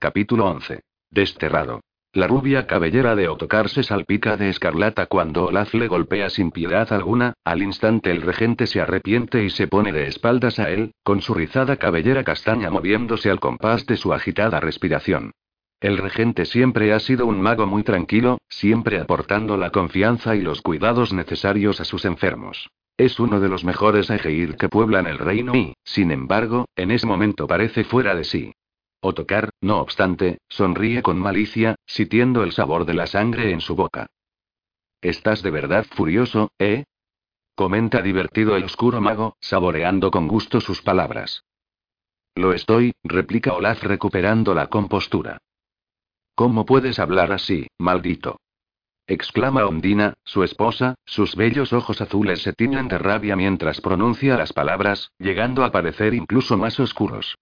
Capítulo 11. Desterrado. La rubia cabellera de Otokar se salpica de escarlata cuando Olaf le golpea sin piedad alguna, al instante el regente se arrepiente y se pone de espaldas a él, con su rizada cabellera castaña moviéndose al compás de su agitada respiración. El regente siempre ha sido un mago muy tranquilo, siempre aportando la confianza y los cuidados necesarios a sus enfermos. Es uno de los mejores Egeir que pueblan el reino y, sin embargo, en ese momento parece fuera de sí. Otokar, no obstante, sonríe con malicia, sintiendo el sabor de la sangre en su boca. ¿Estás de verdad furioso, eh? Comenta divertido el oscuro mago, saboreando con gusto sus palabras. Lo estoy, replica Olaf recuperando la compostura. ¿Cómo puedes hablar así, maldito? exclama Ondina, su esposa, sus bellos ojos azules se tiñen de rabia mientras pronuncia las palabras, llegando a parecer incluso más oscuros.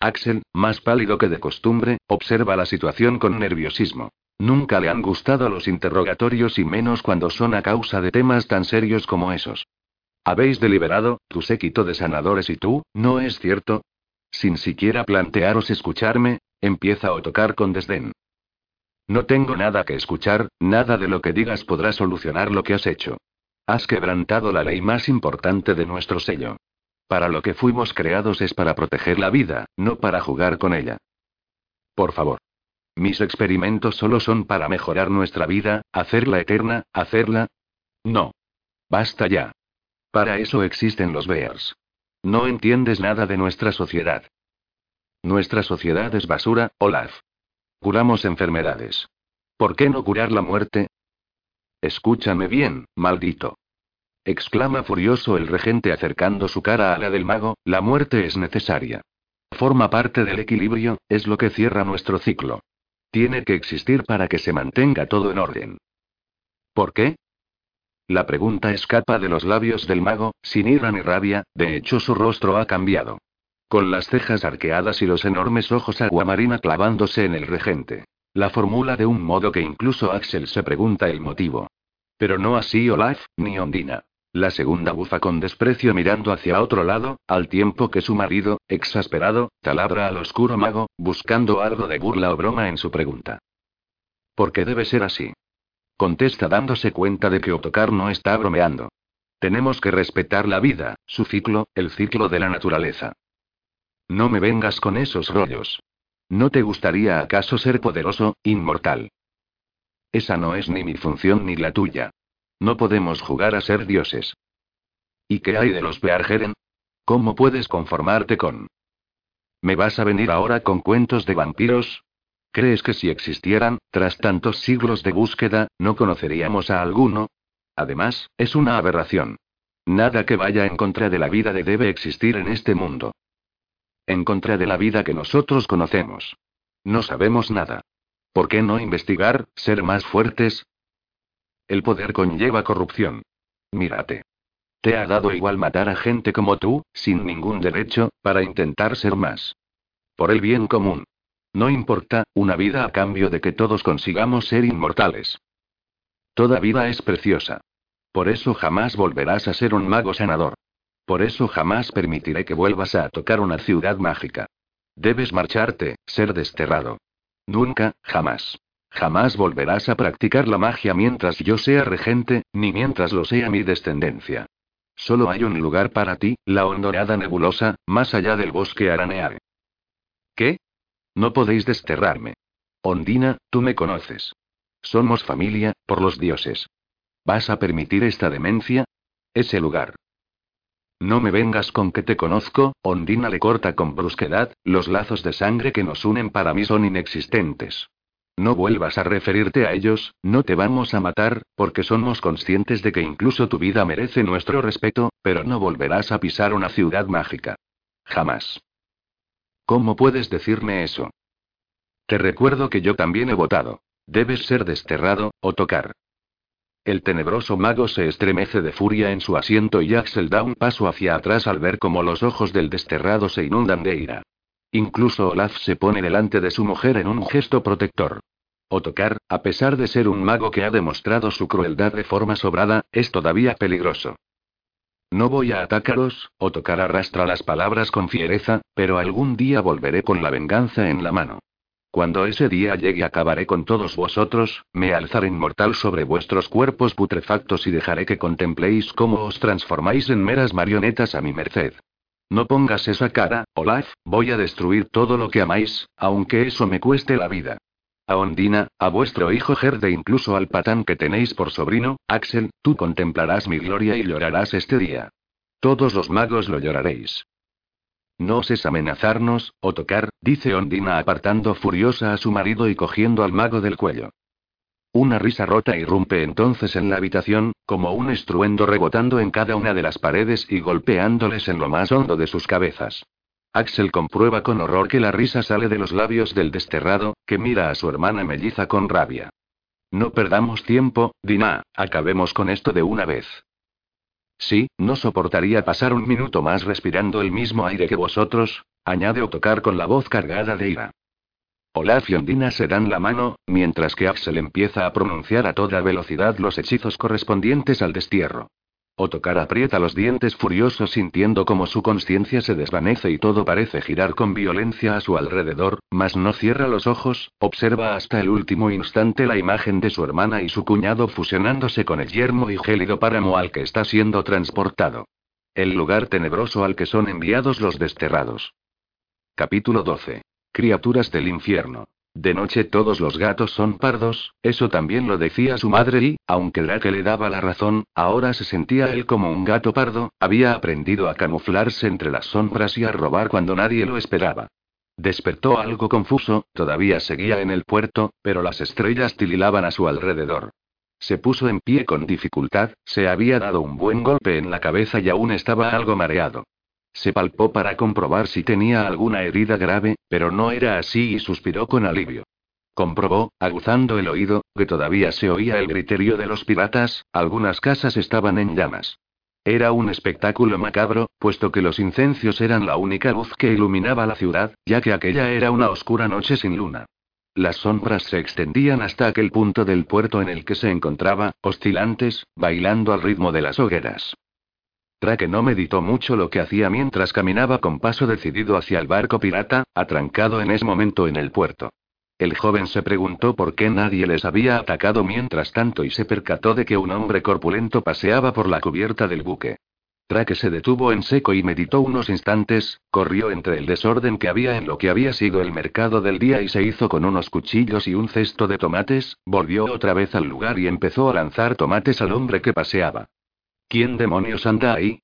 Axel, más pálido que de costumbre, observa la situación con nerviosismo. Nunca le han gustado los interrogatorios y menos cuando son a causa de temas tan serios como esos. ¿Habéis deliberado, tu séquito de sanadores y tú, no es cierto? Sin siquiera plantearos escucharme, empieza a tocar con desdén. No tengo nada que escuchar, nada de lo que digas podrá solucionar lo que has hecho. Has quebrantado la ley más importante de nuestro sello. Para lo que fuimos creados es para proteger la vida, no para jugar con ella. Por favor. Mis experimentos solo son para mejorar nuestra vida, hacerla eterna, hacerla... No. Basta ya. Para eso existen los Bears. No entiendes nada de nuestra sociedad. Nuestra sociedad es basura, Olaf. Curamos enfermedades. ¿Por qué no curar la muerte? Escúchame bien, maldito. Exclama furioso el regente acercando su cara a la del mago, la muerte es necesaria. Forma parte del equilibrio, es lo que cierra nuestro ciclo. Tiene que existir para que se mantenga todo en orden. ¿Por qué? La pregunta escapa de los labios del mago, sin ira ni rabia, de hecho su rostro ha cambiado. Con las cejas arqueadas y los enormes ojos aguamarina clavándose en el regente. La formula de un modo que incluso Axel se pregunta el motivo. Pero no así Olaf, ni Ondina. La segunda bufa con desprecio mirando hacia otro lado, al tiempo que su marido, exasperado, taladra al oscuro mago, buscando algo de burla o broma en su pregunta. ¿Por qué debe ser así? Contesta dándose cuenta de que Otokar no está bromeando. Tenemos que respetar la vida, su ciclo, el ciclo de la naturaleza. No me vengas con esos rollos. ¿No te gustaría acaso ser poderoso, inmortal? Esa no es ni mi función ni la tuya. No podemos jugar a ser dioses. ¿Y qué hay de los Beargeren? ¿Cómo puedes conformarte con... ¿Me vas a venir ahora con cuentos de vampiros? ¿Crees que si existieran, tras tantos siglos de búsqueda, no conoceríamos a alguno? Además, es una aberración. Nada que vaya en contra de la vida de debe existir en este mundo. En contra de la vida que nosotros conocemos. No sabemos nada. ¿Por qué no investigar, ser más fuertes? El poder conlleva corrupción. Mírate. Te ha dado igual matar a gente como tú, sin ningún derecho, para intentar ser más. Por el bien común. No importa, una vida a cambio de que todos consigamos ser inmortales. Toda vida es preciosa. Por eso jamás volverás a ser un mago sanador. Por eso jamás permitiré que vuelvas a tocar una ciudad mágica. Debes marcharte, ser desterrado. Nunca, jamás. Jamás volverás a practicar la magia mientras yo sea regente, ni mientras lo sea mi descendencia. Solo hay un lugar para ti, la hondonada nebulosa, más allá del bosque aranear. ¿Qué? No podéis desterrarme. Ondina, tú me conoces. Somos familia, por los dioses. ¿Vas a permitir esta demencia? Ese lugar. No me vengas con que te conozco, Ondina le corta con brusquedad, los lazos de sangre que nos unen para mí son inexistentes. No vuelvas a referirte a ellos, no te vamos a matar, porque somos conscientes de que incluso tu vida merece nuestro respeto, pero no volverás a pisar una ciudad mágica. Jamás. ¿Cómo puedes decirme eso? Te recuerdo que yo también he votado. Debes ser desterrado, o tocar. El tenebroso mago se estremece de furia en su asiento y Axel da un paso hacia atrás al ver cómo los ojos del desterrado se inundan de ira. Incluso Olaf se pone delante de su mujer en un gesto protector. Otokar, a pesar de ser un mago que ha demostrado su crueldad de forma sobrada, es todavía peligroso. No voy a atacaros, Otokar arrastra las palabras con fiereza, pero algún día volveré con la venganza en la mano. Cuando ese día llegue acabaré con todos vosotros, me alzaré inmortal sobre vuestros cuerpos putrefactos y dejaré que contempléis cómo os transformáis en meras marionetas a mi merced. No pongas esa cara, Olaf, voy a destruir todo lo que amáis, aunque eso me cueste la vida. A Ondina, a vuestro hijo Gerd e incluso al patán que tenéis por sobrino, Axel, tú contemplarás mi gloria y llorarás este día. Todos los magos lo lloraréis. No oses amenazarnos, o tocar, dice Ondina apartando furiosa a su marido y cogiendo al mago del cuello. Una risa rota irrumpe entonces en la habitación, como un estruendo rebotando en cada una de las paredes y golpeándoles en lo más hondo de sus cabezas. Axel comprueba con horror que la risa sale de los labios del desterrado, que mira a su hermana melliza con rabia. No perdamos tiempo, Dina, acabemos con esto de una vez. Sí, no soportaría pasar un minuto más respirando el mismo aire que vosotros, añade tocar con la voz cargada de ira. Olaf y Ondina se dan la mano, mientras que Axel empieza a pronunciar a toda velocidad los hechizos correspondientes al destierro. Otokar aprieta los dientes furioso sintiendo como su conciencia se desvanece y todo parece girar con violencia a su alrededor, mas no cierra los ojos, observa hasta el último instante la imagen de su hermana y su cuñado fusionándose con el yermo y gélido páramo al que está siendo transportado. El lugar tenebroso al que son enviados los desterrados. Capítulo 12. Criaturas del infierno. De noche todos los gatos son pardos, eso también lo decía su madre y, aunque Drake le daba la razón, ahora se sentía él como un gato pardo, había aprendido a camuflarse entre las sombras y a robar cuando nadie lo esperaba. Despertó algo confuso, todavía seguía en el puerto, pero las estrellas tililaban a su alrededor. Se puso en pie con dificultad, se había dado un buen golpe en la cabeza y aún estaba algo mareado. Se palpó para comprobar si tenía alguna herida grave, pero no era así y suspiró con alivio. Comprobó, aguzando el oído, que todavía se oía el griterío de los piratas, algunas casas estaban en llamas. Era un espectáculo macabro, puesto que los incencios eran la única luz que iluminaba la ciudad, ya que aquella era una oscura noche sin luna. Las sombras se extendían hasta aquel punto del puerto en el que se encontraba, oscilantes, bailando al ritmo de las hogueras. Trake no meditó mucho lo que hacía mientras caminaba con paso decidido hacia el barco pirata, atrancado en ese momento en el puerto. El joven se preguntó por qué nadie les había atacado mientras tanto y se percató de que un hombre corpulento paseaba por la cubierta del buque. Trake se detuvo en seco y meditó unos instantes, corrió entre el desorden que había en lo que había sido el mercado del día y se hizo con unos cuchillos y un cesto de tomates, volvió otra vez al lugar y empezó a lanzar tomates al hombre que paseaba. ¿Quién demonios anda ahí?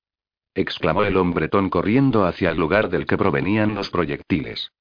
exclamó el hombretón corriendo hacia el lugar del que provenían los proyectiles.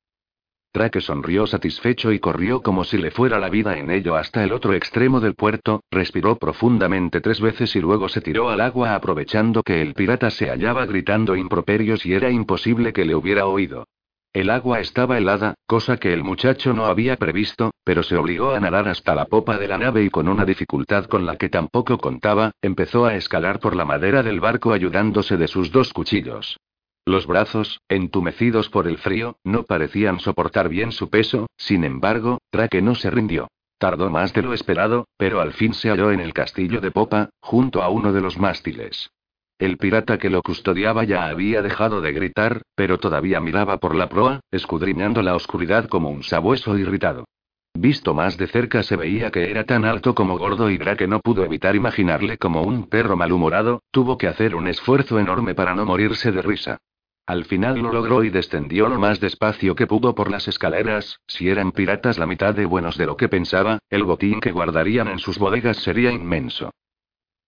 Drake sonrió satisfecho y corrió como si le fuera la vida en ello hasta el otro extremo del puerto, respiró profundamente tres veces y luego se tiró al agua aprovechando que el pirata se hallaba gritando improperios y era imposible que le hubiera oído. El agua estaba helada, cosa que el muchacho no había previsto, pero se obligó a nadar hasta la popa de la nave y con una dificultad con la que tampoco contaba, empezó a escalar por la madera del barco ayudándose de sus dos cuchillos. Los brazos, entumecidos por el frío, no parecían soportar bien su peso, sin embargo, Drake no se rindió. Tardó más de lo esperado, pero al fin se halló en el castillo de popa, junto a uno de los mástiles. El pirata que lo custodiaba ya había dejado de gritar, pero todavía miraba por la proa, escudriñando la oscuridad como un sabueso irritado. Visto más de cerca se veía que era tan alto como gordo y que no pudo evitar imaginarle como un perro malhumorado, tuvo que hacer un esfuerzo enorme para no morirse de risa. Al final lo logró y descendió lo más despacio que pudo por las escaleras, si eran piratas la mitad de buenos de lo que pensaba, el botín que guardarían en sus bodegas sería inmenso.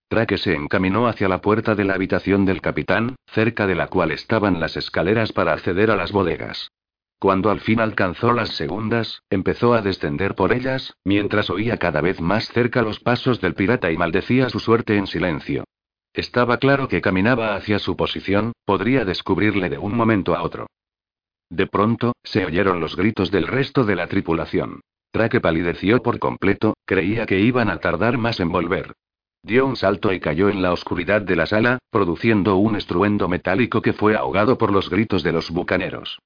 Drake se encaminó hacia la puerta de la habitación del capitán, cerca de la cual estaban las escaleras para acceder a las bodegas. Cuando al fin alcanzó las segundas, empezó a descender por ellas, mientras oía cada vez más cerca los pasos del pirata y maldecía su suerte en silencio. Estaba claro que caminaba hacia su posición, podría descubrirle de un momento a otro. De pronto, se oyeron los gritos del resto de la tripulación. Traque palideció por completo, creía que iban a tardar más en volver. Dio un salto y cayó en la oscuridad de la sala, produciendo un estruendo metálico que fue ahogado por los gritos de los bucaneros.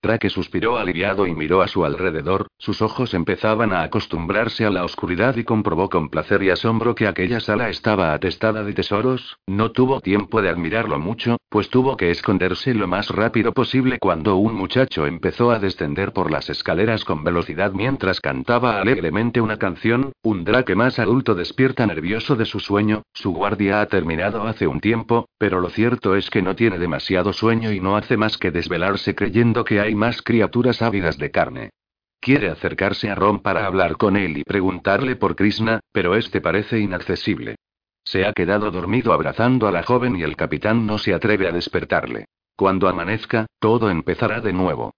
Traque suspiró aliviado y miró a su alrededor, sus ojos empezaban a acostumbrarse a la oscuridad y comprobó con placer y asombro que aquella sala estaba atestada de tesoros, no tuvo tiempo de admirarlo mucho, pues tuvo que esconderse lo más rápido posible cuando un muchacho empezó a descender por las escaleras con velocidad mientras cantaba alegremente una canción, un Drake más adulto despierta nervioso de su sueño, su guardia ha terminado hace un tiempo, pero lo cierto es que no tiene demasiado sueño y no hace más que desvelarse creyendo que hay hay más criaturas ávidas de carne. Quiere acercarse a Ron para hablar con él y preguntarle por Krishna, pero este parece inaccesible. Se ha quedado dormido abrazando a la joven y el capitán no se atreve a despertarle. Cuando amanezca, todo empezará de nuevo.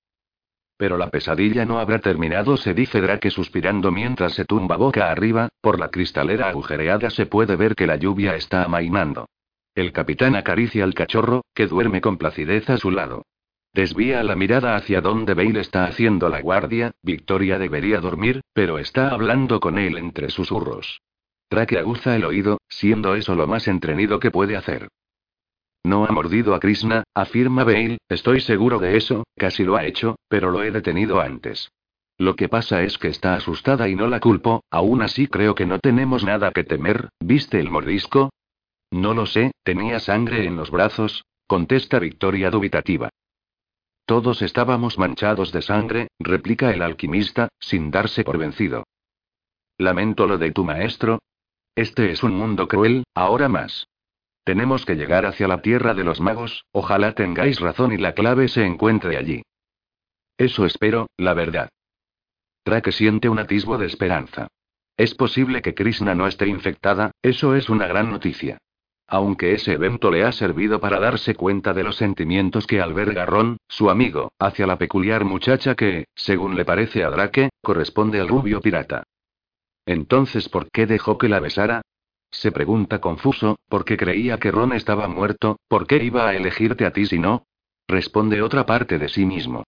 Pero la pesadilla no habrá terminado, se dice Drake suspirando mientras se tumba boca arriba, por la cristalera agujereada se puede ver que la lluvia está amainando. El capitán acaricia al cachorro, que duerme con placidez a su lado. Desvía la mirada hacia donde Bale está haciendo la guardia, Victoria debería dormir, pero está hablando con él entre susurros. Traque aguza el oído, siendo eso lo más entrenido que puede hacer. No ha mordido a Krishna, afirma Bale, estoy seguro de eso, casi lo ha hecho, pero lo he detenido antes. Lo que pasa es que está asustada y no la culpo, aún así creo que no tenemos nada que temer, ¿viste el mordisco? No lo sé, tenía sangre en los brazos, contesta Victoria dubitativa. Todos estábamos manchados de sangre, replica el alquimista, sin darse por vencido. Lamento lo de tu maestro. Este es un mundo cruel, ahora más. Tenemos que llegar hacia la tierra de los magos, ojalá tengáis razón y la clave se encuentre allí. Eso espero, la verdad. Traque siente un atisbo de esperanza. Es posible que Krishna no esté infectada, eso es una gran noticia. Aunque ese evento le ha servido para darse cuenta de los sentimientos que alberga Ron, su amigo, hacia la peculiar muchacha que, según le parece a Drake, corresponde al rubio pirata. Entonces, ¿por qué dejó que la besara? Se pregunta confuso, porque creía que Ron estaba muerto, ¿por qué iba a elegirte a ti si no? Responde otra parte de sí mismo.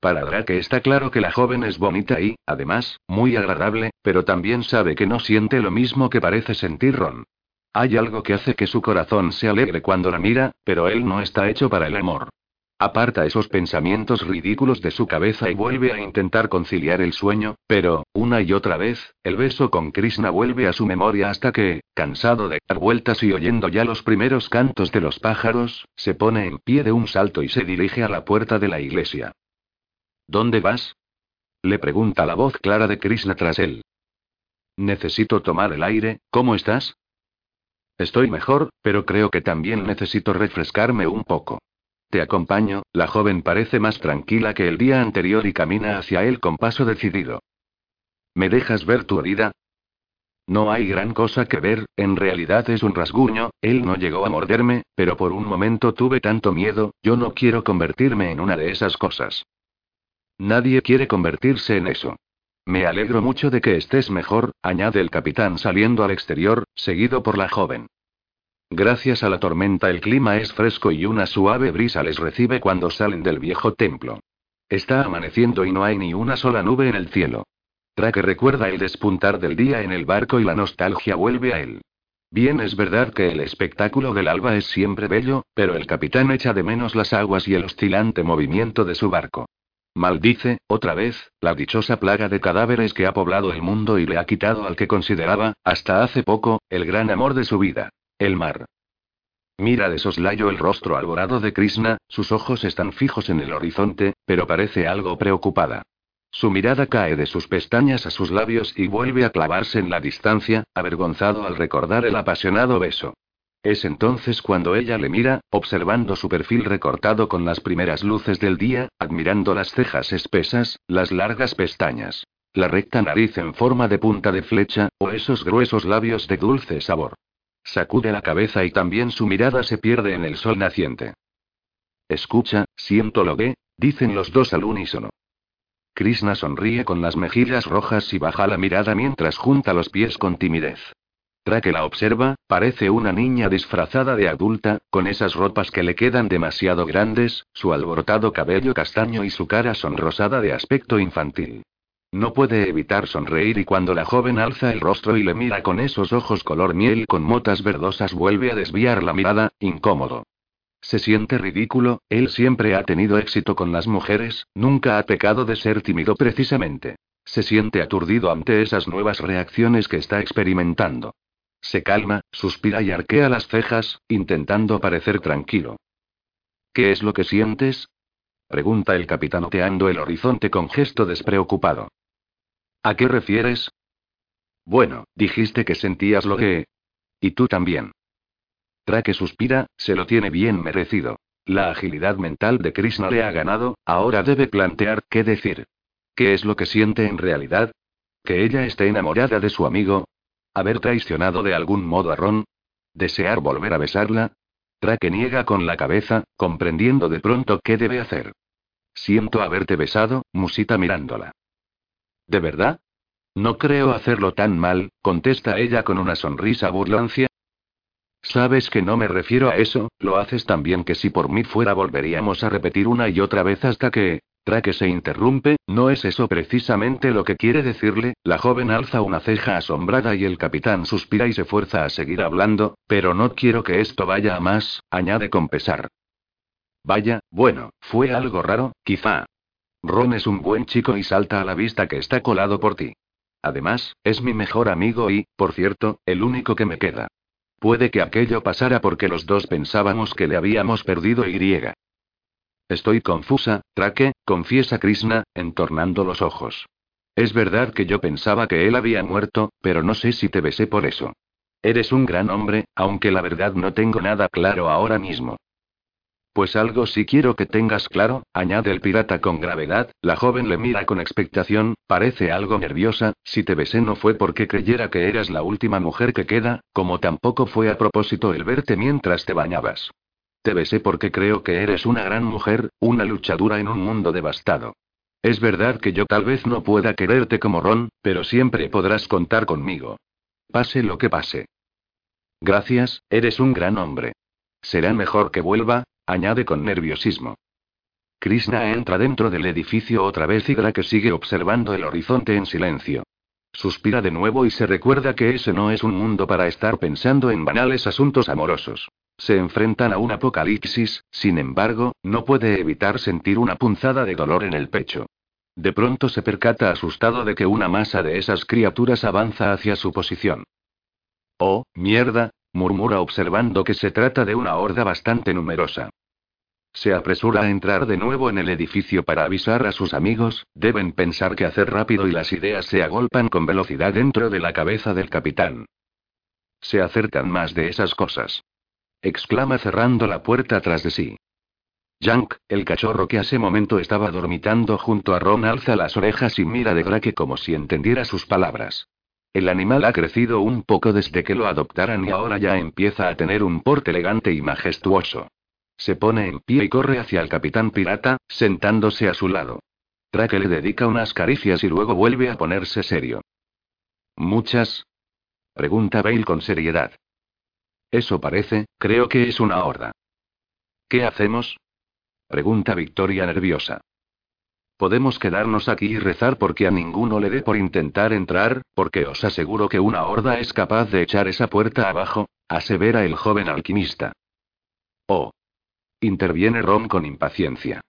Para Drake está claro que la joven es bonita y, además, muy agradable, pero también sabe que no siente lo mismo que parece sentir Ron. Hay algo que hace que su corazón se alegre cuando la mira, pero él no está hecho para el amor. Aparta esos pensamientos ridículos de su cabeza y vuelve a intentar conciliar el sueño, pero, una y otra vez, el beso con Krishna vuelve a su memoria hasta que, cansado de dar vueltas y oyendo ya los primeros cantos de los pájaros, se pone en pie de un salto y se dirige a la puerta de la iglesia. ¿Dónde vas? Le pregunta la voz clara de Krishna tras él. Necesito tomar el aire, ¿cómo estás? Estoy mejor, pero creo que también necesito refrescarme un poco. Te acompaño, la joven parece más tranquila que el día anterior y camina hacia él con paso decidido. ¿Me dejas ver tu herida? No hay gran cosa que ver, en realidad es un rasguño, él no llegó a morderme, pero por un momento tuve tanto miedo, yo no quiero convertirme en una de esas cosas. Nadie quiere convertirse en eso. Me alegro mucho de que estés mejor, añade el capitán saliendo al exterior, seguido por la joven. Gracias a la tormenta el clima es fresco y una suave brisa les recibe cuando salen del viejo templo. Está amaneciendo y no hay ni una sola nube en el cielo. Traque recuerda el despuntar del día en el barco y la nostalgia vuelve a él. Bien es verdad que el espectáculo del alba es siempre bello, pero el capitán echa de menos las aguas y el oscilante movimiento de su barco. Maldice, otra vez, la dichosa plaga de cadáveres que ha poblado el mundo y le ha quitado al que consideraba, hasta hace poco, el gran amor de su vida. El mar. Mira de soslayo el rostro alborado de Krishna, sus ojos están fijos en el horizonte, pero parece algo preocupada. Su mirada cae de sus pestañas a sus labios y vuelve a clavarse en la distancia, avergonzado al recordar el apasionado beso. Es entonces cuando ella le mira, observando su perfil recortado con las primeras luces del día, admirando las cejas espesas, las largas pestañas, la recta nariz en forma de punta de flecha, o esos gruesos labios de dulce sabor. Sacude la cabeza y también su mirada se pierde en el sol naciente. Escucha, siento lo que, dicen los dos al unísono. Krishna sonríe con las mejillas rojas y baja la mirada mientras junta los pies con timidez. Traque la observa, parece una niña disfrazada de adulta, con esas ropas que le quedan demasiado grandes, su alborotado cabello castaño y su cara sonrosada de aspecto infantil. No puede evitar sonreír y cuando la joven alza el rostro y le mira con esos ojos color miel con motas verdosas vuelve a desviar la mirada, incómodo. Se siente ridículo, él siempre ha tenido éxito con las mujeres, nunca ha pecado de ser tímido precisamente. Se siente aturdido ante esas nuevas reacciones que está experimentando. Se calma, suspira y arquea las cejas, intentando parecer tranquilo. ¿Qué es lo que sientes? pregunta el capitán oteando el horizonte con gesto despreocupado. ¿A qué refieres? Bueno, dijiste que sentías lo que... Y tú también. Trake suspira, se lo tiene bien merecido. La agilidad mental de Krishna le ha ganado, ahora debe plantear qué decir. ¿Qué es lo que siente en realidad? ¿Que ella esté enamorada de su amigo? ¿Haber traicionado de algún modo a Ron? ¿Desear volver a besarla? Trake niega con la cabeza, comprendiendo de pronto qué debe hacer. Siento haberte besado, musita mirándola. ¿De verdad? No creo hacerlo tan mal, contesta ella con una sonrisa burlancia. Sabes que no me refiero a eso, lo haces tan bien que si por mí fuera volveríamos a repetir una y otra vez hasta que que se interrumpe, no es eso precisamente lo que quiere decirle, la joven alza una ceja asombrada y el capitán suspira y se fuerza a seguir hablando, pero no quiero que esto vaya a más, añade con pesar. Vaya, bueno, fue algo raro, quizá. Ron es un buen chico y salta a la vista que está colado por ti. Además, es mi mejor amigo y, por cierto, el único que me queda. Puede que aquello pasara porque los dos pensábamos que le habíamos perdido y. Estoy confusa, Traque, confiesa Krishna, entornando los ojos. Es verdad que yo pensaba que él había muerto, pero no sé si te besé por eso. Eres un gran hombre, aunque la verdad no tengo nada claro ahora mismo. Pues algo sí quiero que tengas claro, añade el pirata con gravedad, la joven le mira con expectación, parece algo nerviosa, si te besé no fue porque creyera que eras la última mujer que queda, como tampoco fue a propósito el verte mientras te bañabas. Te besé porque creo que eres una gran mujer, una luchadora en un mundo devastado. Es verdad que yo tal vez no pueda quererte como Ron, pero siempre podrás contar conmigo. Pase lo que pase. Gracias, eres un gran hombre. Será mejor que vuelva, añade con nerviosismo. Krishna entra dentro del edificio otra vez y que sigue observando el horizonte en silencio. Suspira de nuevo y se recuerda que ese no es un mundo para estar pensando en banales asuntos amorosos. Se enfrentan a un apocalipsis, sin embargo, no puede evitar sentir una punzada de dolor en el pecho. De pronto se percata asustado de que una masa de esas criaturas avanza hacia su posición. Oh, mierda, murmura observando que se trata de una horda bastante numerosa. Se apresura a entrar de nuevo en el edificio para avisar a sus amigos, deben pensar que hacer rápido y las ideas se agolpan con velocidad dentro de la cabeza del capitán. Se acercan más de esas cosas exclama cerrando la puerta tras de sí. Yank, el cachorro que hace momento estaba dormitando junto a Ron, alza las orejas y mira de Drake como si entendiera sus palabras. El animal ha crecido un poco desde que lo adoptaran y ahora ya empieza a tener un porte elegante y majestuoso. Se pone en pie y corre hacia el capitán pirata, sentándose a su lado. Drake le dedica unas caricias y luego vuelve a ponerse serio. ¿Muchas? Pregunta Bale con seriedad. Eso parece, creo que es una horda. ¿Qué hacemos? Pregunta Victoria nerviosa. Podemos quedarnos aquí y rezar porque a ninguno le dé por intentar entrar, porque os aseguro que una horda es capaz de echar esa puerta abajo, asevera el joven alquimista. Oh. Interviene Ron con impaciencia.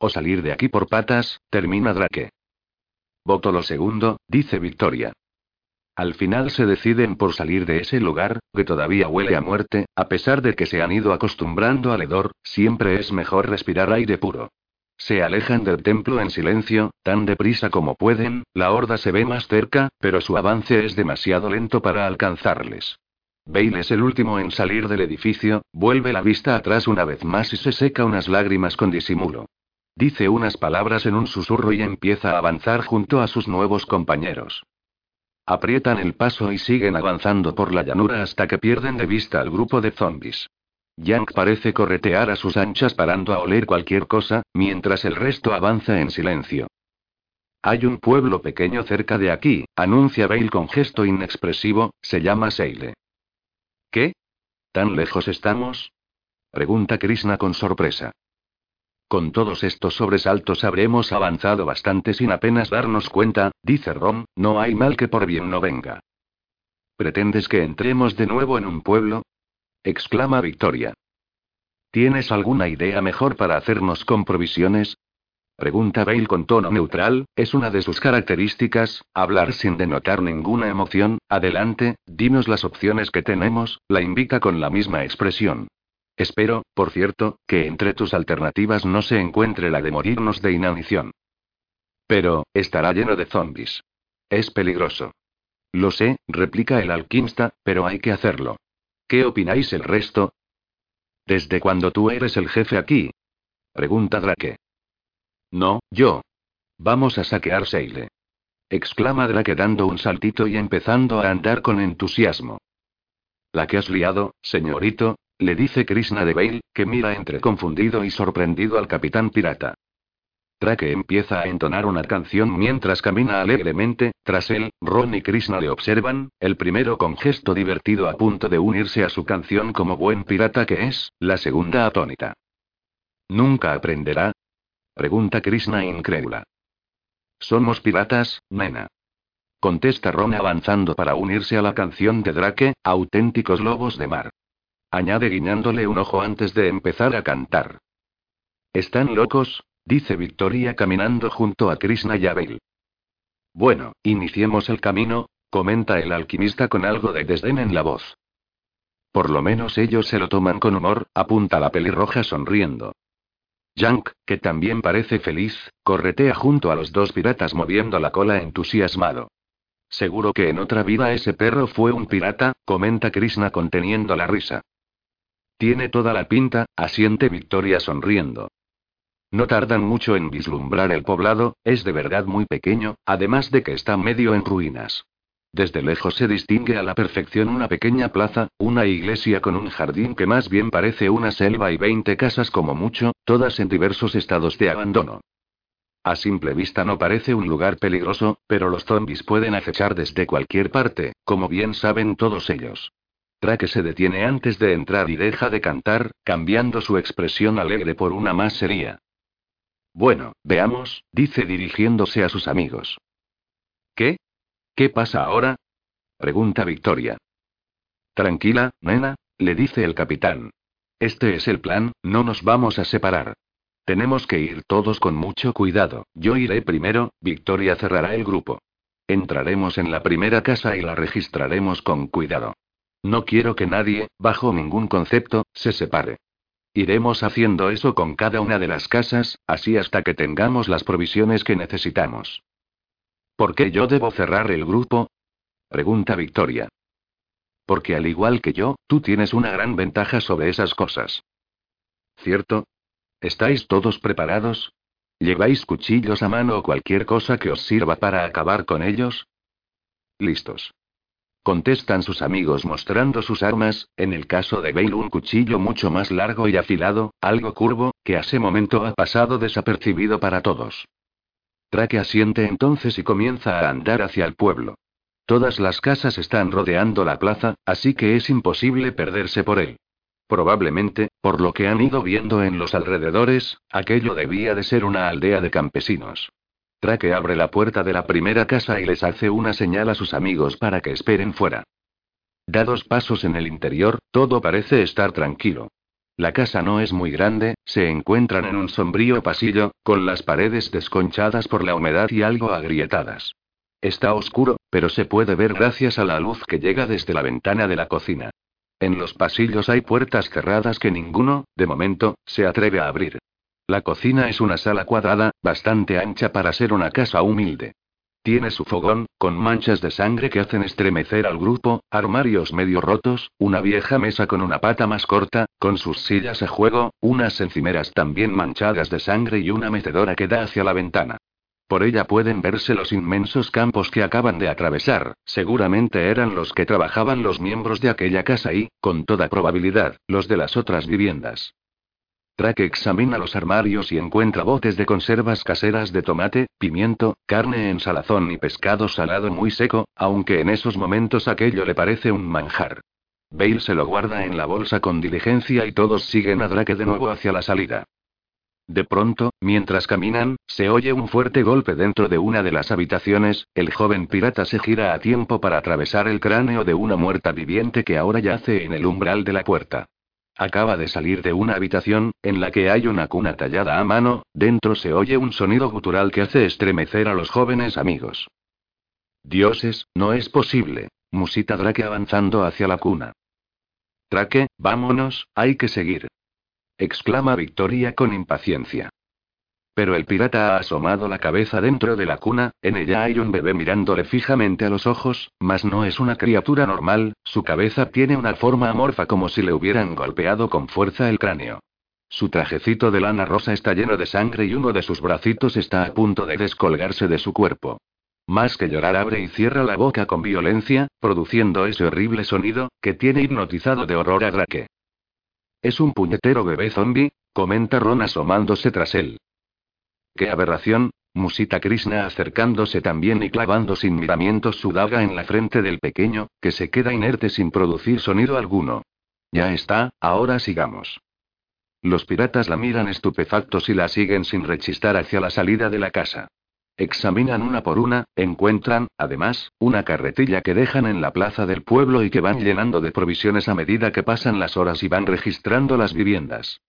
O salir de aquí por patas, termina Drake. Voto lo segundo, dice Victoria. Al final se deciden por salir de ese lugar, que todavía huele a muerte, a pesar de que se han ido acostumbrando al hedor, siempre es mejor respirar aire puro. Se alejan del templo en silencio, tan deprisa como pueden, la horda se ve más cerca, pero su avance es demasiado lento para alcanzarles. Bale es el último en salir del edificio, vuelve la vista atrás una vez más y se seca unas lágrimas con disimulo. Dice unas palabras en un susurro y empieza a avanzar junto a sus nuevos compañeros. Aprietan el paso y siguen avanzando por la llanura hasta que pierden de vista al grupo de zombies. Yank parece corretear a sus anchas parando a oler cualquier cosa, mientras el resto avanza en silencio. Hay un pueblo pequeño cerca de aquí, anuncia Bale con gesto inexpresivo, se llama Seile. ¿Qué? ¿Tan lejos estamos? Pregunta Krishna con sorpresa. Con todos estos sobresaltos habremos avanzado bastante sin apenas darnos cuenta, dice Rom, no hay mal que por bien no venga. ¿Pretendes que entremos de nuevo en un pueblo? exclama Victoria. ¿Tienes alguna idea mejor para hacernos con provisiones? Pregunta Bale con tono neutral, es una de sus características, hablar sin denotar ninguna emoción. Adelante, dinos las opciones que tenemos, la invita con la misma expresión. Espero, por cierto, que entre tus alternativas no se encuentre la de morirnos de inanición. Pero, estará lleno de zombies. Es peligroso. Lo sé, replica el alquimista, pero hay que hacerlo. ¿Qué opináis el resto? ¿Desde cuándo tú eres el jefe aquí? Pregunta Drake. No, yo. Vamos a saquear Seile. Exclama Drake dando un saltito y empezando a andar con entusiasmo. La que has liado, señorito, le dice Krishna de Bale, que mira entre confundido y sorprendido al capitán pirata. Drake empieza a entonar una canción mientras camina alegremente, tras él, Ron y Krishna le observan, el primero con gesto divertido a punto de unirse a su canción como buen pirata que es, la segunda atónita. ¿Nunca aprenderá? Pregunta Krishna incrédula. Somos piratas, nena. Contesta Ron avanzando para unirse a la canción de Drake, auténticos lobos de mar. Añade guiñándole un ojo antes de empezar a cantar. ¿Están locos? Dice Victoria caminando junto a Krishna y Abel. Bueno, iniciemos el camino, comenta el alquimista con algo de desdén en la voz. Por lo menos ellos se lo toman con humor, apunta la pelirroja sonriendo. Yank, que también parece feliz, corretea junto a los dos piratas moviendo la cola entusiasmado. Seguro que en otra vida ese perro fue un pirata, comenta Krishna conteniendo la risa. Tiene toda la pinta, asiente Victoria sonriendo. No tardan mucho en vislumbrar el poblado, es de verdad muy pequeño, además de que está medio en ruinas. Desde lejos se distingue a la perfección una pequeña plaza, una iglesia con un jardín que más bien parece una selva y 20 casas como mucho, todas en diversos estados de abandono. A simple vista no parece un lugar peligroso, pero los zombies pueden acechar desde cualquier parte, como bien saben todos ellos. Drake se detiene antes de entrar y deja de cantar, cambiando su expresión alegre por una más seria. Bueno, veamos, dice dirigiéndose a sus amigos. ¿Qué? ¿Qué pasa ahora? pregunta Victoria. Tranquila, nena, le dice el capitán. Este es el plan, no nos vamos a separar. Tenemos que ir todos con mucho cuidado. Yo iré primero, Victoria cerrará el grupo. Entraremos en la primera casa y la registraremos con cuidado. No quiero que nadie, bajo ningún concepto, se separe. Iremos haciendo eso con cada una de las casas, así hasta que tengamos las provisiones que necesitamos. ¿Por qué yo debo cerrar el grupo? Pregunta Victoria. Porque al igual que yo, tú tienes una gran ventaja sobre esas cosas. ¿Cierto? ¿Estáis todos preparados? ¿Lleváis cuchillos a mano o cualquier cosa que os sirva para acabar con ellos? Listos. Contestan sus amigos mostrando sus armas, en el caso de Bale un cuchillo mucho más largo y afilado, algo curvo, que hace momento ha pasado desapercibido para todos. Traque asiente entonces y comienza a andar hacia el pueblo. Todas las casas están rodeando la plaza, así que es imposible perderse por él. Probablemente, por lo que han ido viendo en los alrededores, aquello debía de ser una aldea de campesinos. Traque abre la puerta de la primera casa y les hace una señal a sus amigos para que esperen fuera. Da dos pasos en el interior, todo parece estar tranquilo. La casa no es muy grande, se encuentran en un sombrío pasillo, con las paredes desconchadas por la humedad y algo agrietadas. Está oscuro, pero se puede ver gracias a la luz que llega desde la ventana de la cocina. En los pasillos hay puertas cerradas que ninguno, de momento, se atreve a abrir. La cocina es una sala cuadrada, bastante ancha para ser una casa humilde. Tiene su fogón, con manchas de sangre que hacen estremecer al grupo, armarios medio rotos, una vieja mesa con una pata más corta, con sus sillas a juego, unas encimeras también manchadas de sangre y una mecedora que da hacia la ventana. Por ella pueden verse los inmensos campos que acaban de atravesar, seguramente eran los que trabajaban los miembros de aquella casa y, con toda probabilidad, los de las otras viviendas. Drake examina los armarios y encuentra botes de conservas caseras de tomate, pimiento, carne en salazón y pescado salado muy seco, aunque en esos momentos aquello le parece un manjar. Bale se lo guarda en la bolsa con diligencia y todos siguen a Drake de nuevo hacia la salida. De pronto, mientras caminan, se oye un fuerte golpe dentro de una de las habitaciones, el joven pirata se gira a tiempo para atravesar el cráneo de una muerta viviente que ahora yace en el umbral de la puerta. Acaba de salir de una habitación, en la que hay una cuna tallada a mano, dentro se oye un sonido gutural que hace estremecer a los jóvenes amigos. Dioses, no es posible, musita Drake avanzando hacia la cuna. Drake, vámonos, hay que seguir exclama Victoria con impaciencia. Pero el pirata ha asomado la cabeza dentro de la cuna, en ella hay un bebé mirándole fijamente a los ojos, mas no es una criatura normal, su cabeza tiene una forma amorfa como si le hubieran golpeado con fuerza el cráneo. Su trajecito de lana rosa está lleno de sangre y uno de sus bracitos está a punto de descolgarse de su cuerpo. Más que llorar abre y cierra la boca con violencia, produciendo ese horrible sonido, que tiene hipnotizado de horror a Drake. Es un puñetero bebé zombie, comenta Ron asomándose tras él. ¡Qué aberración! musita Krishna acercándose también y clavando sin miramientos su daga en la frente del pequeño, que se queda inerte sin producir sonido alguno. Ya está, ahora sigamos. Los piratas la miran estupefactos y la siguen sin rechistar hacia la salida de la casa. Examinan una por una, encuentran, además, una carretilla que dejan en la plaza del pueblo y que van llenando de provisiones a medida que pasan las horas y van registrando las viviendas.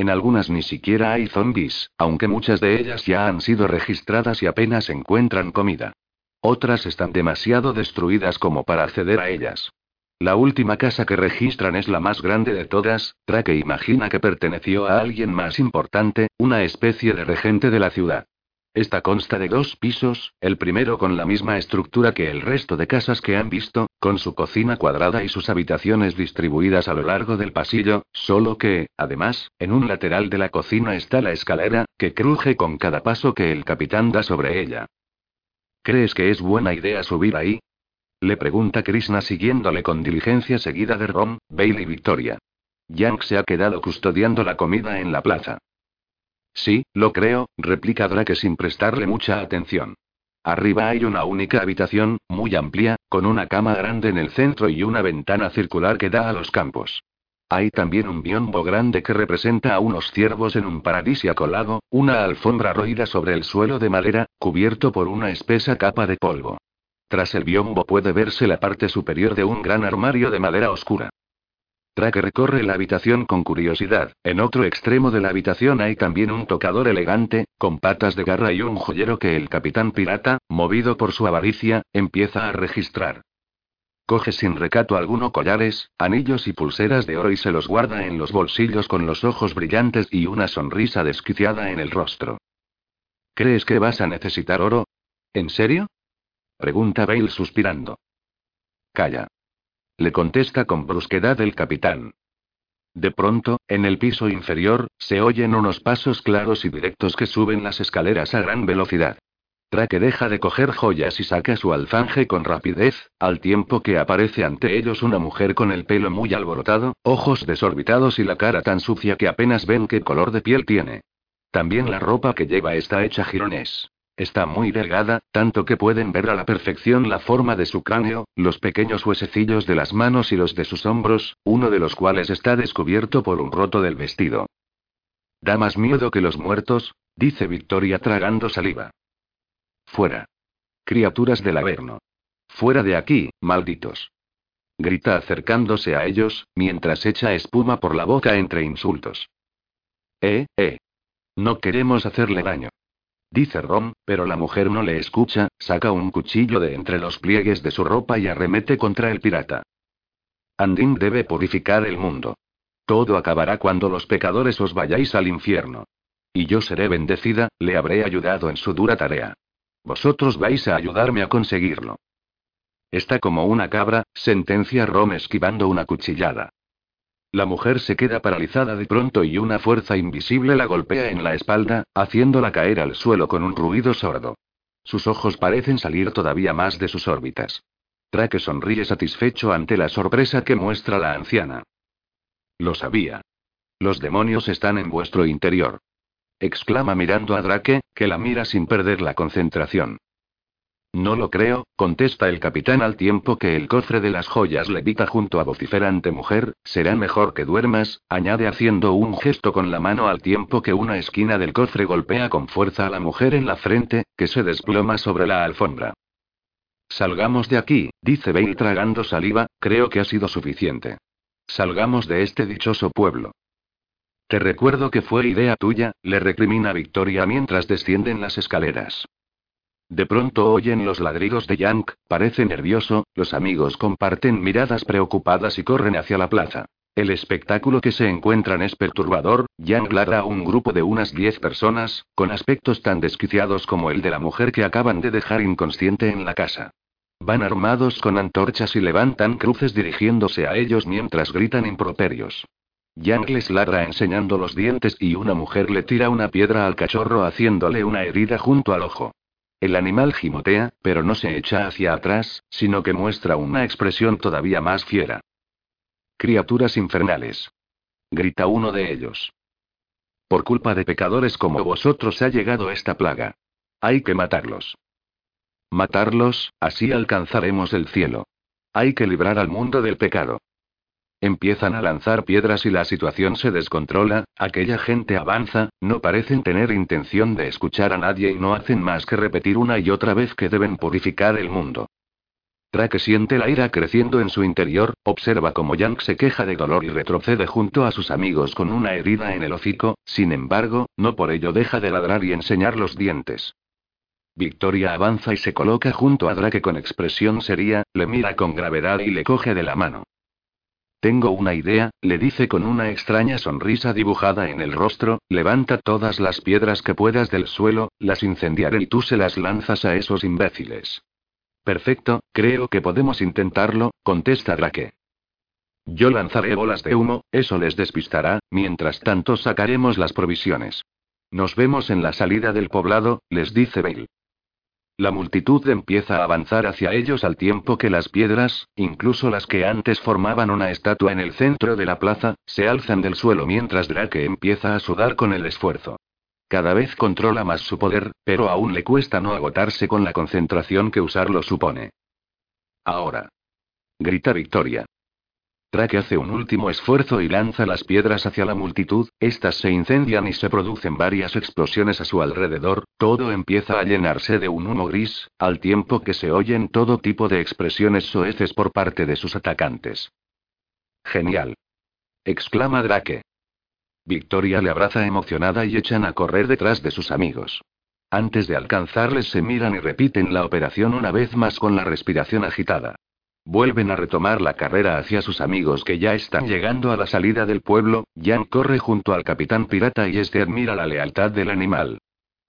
En algunas ni siquiera hay zombies, aunque muchas de ellas ya han sido registradas y apenas encuentran comida. Otras están demasiado destruidas como para acceder a ellas. La última casa que registran es la más grande de todas, Trake imagina que perteneció a alguien más importante, una especie de regente de la ciudad. Esta consta de dos pisos, el primero con la misma estructura que el resto de casas que han visto, con su cocina cuadrada y sus habitaciones distribuidas a lo largo del pasillo, solo que, además, en un lateral de la cocina está la escalera, que cruje con cada paso que el capitán da sobre ella. ¿Crees que es buena idea subir ahí? Le pregunta Krishna siguiéndole con diligencia seguida de Rom, Bailey y Victoria. Yang se ha quedado custodiando la comida en la plaza. Sí, lo creo, replica Drake sin prestarle mucha atención. Arriba hay una única habitación, muy amplia, con una cama grande en el centro y una ventana circular que da a los campos. Hay también un biombo grande que representa a unos ciervos en un paradisiaco lago, una alfombra roída sobre el suelo de madera, cubierto por una espesa capa de polvo. Tras el biombo puede verse la parte superior de un gran armario de madera oscura. Drake recorre la habitación con curiosidad. En otro extremo de la habitación hay también un tocador elegante, con patas de garra y un joyero que el capitán pirata, movido por su avaricia, empieza a registrar. Coge sin recato alguno collares, anillos y pulseras de oro y se los guarda en los bolsillos con los ojos brillantes y una sonrisa desquiciada en el rostro. ¿Crees que vas a necesitar oro? ¿En serio? Pregunta Bale suspirando. Calla le contesta con brusquedad el capitán. De pronto, en el piso inferior, se oyen unos pasos claros y directos que suben las escaleras a gran velocidad. Drake deja de coger joyas y saca su alfanje con rapidez, al tiempo que aparece ante ellos una mujer con el pelo muy alborotado, ojos desorbitados y la cara tan sucia que apenas ven qué color de piel tiene. También la ropa que lleva está hecha jirones. Está muy delgada, tanto que pueden ver a la perfección la forma de su cráneo, los pequeños huesecillos de las manos y los de sus hombros, uno de los cuales está descubierto por un roto del vestido. Da más miedo que los muertos, dice Victoria tragando saliva. Fuera. Criaturas del Averno. Fuera de aquí, malditos. Grita acercándose a ellos, mientras echa espuma por la boca entre insultos. Eh, eh. No queremos hacerle daño. Dice Rom, pero la mujer no le escucha, saca un cuchillo de entre los pliegues de su ropa y arremete contra el pirata. Andin debe purificar el mundo. Todo acabará cuando los pecadores os vayáis al infierno. Y yo seré bendecida, le habré ayudado en su dura tarea. Vosotros vais a ayudarme a conseguirlo. Está como una cabra, sentencia Rom esquivando una cuchillada. La mujer se queda paralizada de pronto y una fuerza invisible la golpea en la espalda, haciéndola caer al suelo con un ruido sordo. Sus ojos parecen salir todavía más de sus órbitas. Drake sonríe satisfecho ante la sorpresa que muestra la anciana. Lo sabía. Los demonios están en vuestro interior. Exclama mirando a Drake, que la mira sin perder la concentración. No lo creo, contesta el capitán al tiempo que el cofre de las joyas levita junto a vociferante mujer, será mejor que duermas, añade haciendo un gesto con la mano al tiempo que una esquina del cofre golpea con fuerza a la mujer en la frente, que se desploma sobre la alfombra. Salgamos de aquí, dice Bale tragando saliva, creo que ha sido suficiente. Salgamos de este dichoso pueblo. Te recuerdo que fue idea tuya, le recrimina Victoria mientras descienden las escaleras. De pronto oyen los ladridos de Yank, parece nervioso, los amigos comparten miradas preocupadas y corren hacia la plaza. El espectáculo que se encuentran es perturbador, Yang ladra a un grupo de unas diez personas, con aspectos tan desquiciados como el de la mujer que acaban de dejar inconsciente en la casa. Van armados con antorchas y levantan cruces dirigiéndose a ellos mientras gritan improperios. Yang les ladra enseñando los dientes y una mujer le tira una piedra al cachorro haciéndole una herida junto al ojo. El animal gimotea, pero no se echa hacia atrás, sino que muestra una expresión todavía más fiera. Criaturas infernales. Grita uno de ellos. Por culpa de pecadores como vosotros ha llegado esta plaga. Hay que matarlos. Matarlos, así alcanzaremos el cielo. Hay que librar al mundo del pecado. Empiezan a lanzar piedras y la situación se descontrola, aquella gente avanza, no parecen tener intención de escuchar a nadie y no hacen más que repetir una y otra vez que deben purificar el mundo. Drake siente la ira creciendo en su interior, observa cómo Yank se queja de dolor y retrocede junto a sus amigos con una herida en el hocico, sin embargo, no por ello deja de ladrar y enseñar los dientes. Victoria avanza y se coloca junto a Drake con expresión seria, le mira con gravedad y le coge de la mano. Tengo una idea, le dice con una extraña sonrisa dibujada en el rostro, levanta todas las piedras que puedas del suelo, las incendiaré y tú se las lanzas a esos imbéciles. Perfecto, creo que podemos intentarlo, contesta Drake. Yo lanzaré bolas de humo, eso les despistará, mientras tanto sacaremos las provisiones. Nos vemos en la salida del poblado, les dice Bale. La multitud empieza a avanzar hacia ellos al tiempo que las piedras, incluso las que antes formaban una estatua en el centro de la plaza, se alzan del suelo mientras Drake empieza a sudar con el esfuerzo. Cada vez controla más su poder, pero aún le cuesta no agotarse con la concentración que usarlo supone. Ahora. Grita Victoria. Drake hace un último esfuerzo y lanza las piedras hacia la multitud, estas se incendian y se producen varias explosiones a su alrededor, todo empieza a llenarse de un humo gris, al tiempo que se oyen todo tipo de expresiones soeces por parte de sus atacantes. Genial. exclama Drake. Victoria le abraza emocionada y echan a correr detrás de sus amigos. Antes de alcanzarles se miran y repiten la operación una vez más con la respiración agitada. Vuelven a retomar la carrera hacia sus amigos que ya están llegando a la salida del pueblo. Jan corre junto al capitán pirata y este admira la lealtad del animal.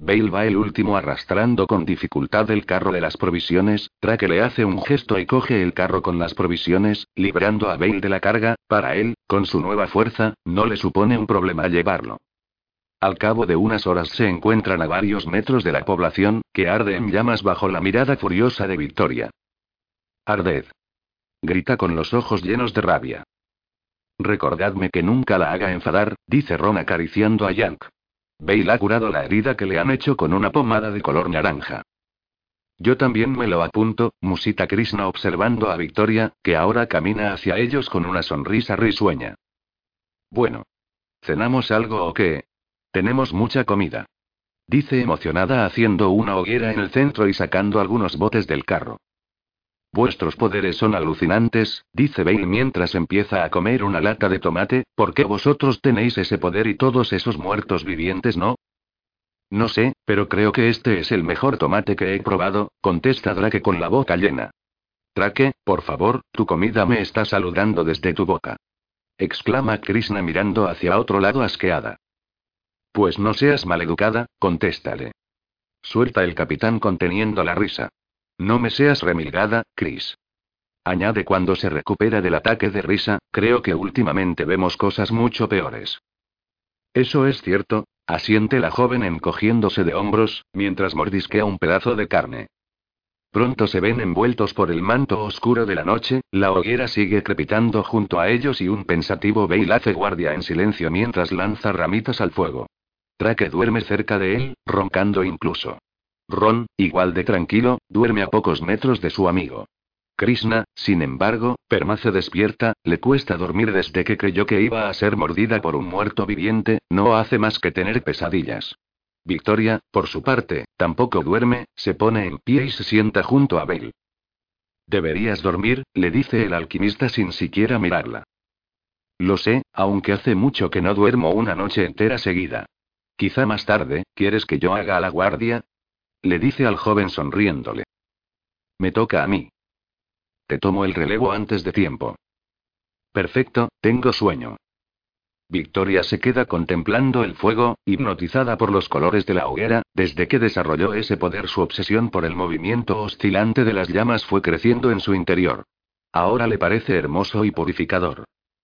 Bale va el último arrastrando con dificultad el carro de las provisiones, Drake le hace un gesto y coge el carro con las provisiones, librando a Bale de la carga, para él, con su nueva fuerza, no le supone un problema llevarlo. Al cabo de unas horas se encuentran a varios metros de la población, que arde en llamas bajo la mirada furiosa de Victoria. Arded. Grita con los ojos llenos de rabia. Recordadme que nunca la haga enfadar, dice Ron acariciando a Yank. Bale ha curado la herida que le han hecho con una pomada de color naranja. Yo también me lo apunto, musita Krishna observando a Victoria, que ahora camina hacia ellos con una sonrisa risueña. Bueno. ¿Cenamos algo o qué? Tenemos mucha comida. Dice emocionada haciendo una hoguera en el centro y sacando algunos botes del carro. Vuestros poderes son alucinantes, dice Bale mientras empieza a comer una lata de tomate, ¿por qué vosotros tenéis ese poder y todos esos muertos vivientes no? No sé, pero creo que este es el mejor tomate que he probado, contesta Drake con la boca llena. Drake, por favor, tu comida me está saludando desde tu boca. exclama Krishna mirando hacia otro lado asqueada. Pues no seas maleducada, contéstale. Suelta el capitán conteniendo la risa. No me seas remilgada, Chris. Añade cuando se recupera del ataque de risa, creo que últimamente vemos cosas mucho peores. Eso es cierto, asiente la joven encogiéndose de hombros, mientras mordisquea un pedazo de carne. Pronto se ven envueltos por el manto oscuro de la noche, la hoguera sigue crepitando junto a ellos y un pensativo Bale hace guardia en silencio mientras lanza ramitas al fuego. Traque duerme cerca de él, roncando incluso. Ron, igual de tranquilo, duerme a pocos metros de su amigo. Krishna, sin embargo, permanece despierta, le cuesta dormir desde que creyó que iba a ser mordida por un muerto viviente, no hace más que tener pesadillas. Victoria, por su parte, tampoco duerme, se pone en pie y se sienta junto a Bale. Deberías dormir, le dice el alquimista sin siquiera mirarla. Lo sé, aunque hace mucho que no duermo una noche entera seguida. Quizá más tarde, ¿quieres que yo haga la guardia? Le dice al joven sonriéndole. Me toca a mí. Te tomo el relevo antes de tiempo. Perfecto, tengo sueño. Victoria se queda contemplando el fuego, hipnotizada por los colores de la hoguera, desde que desarrolló ese poder su obsesión por el movimiento oscilante de las llamas fue creciendo en su interior. Ahora le parece hermoso y purificador.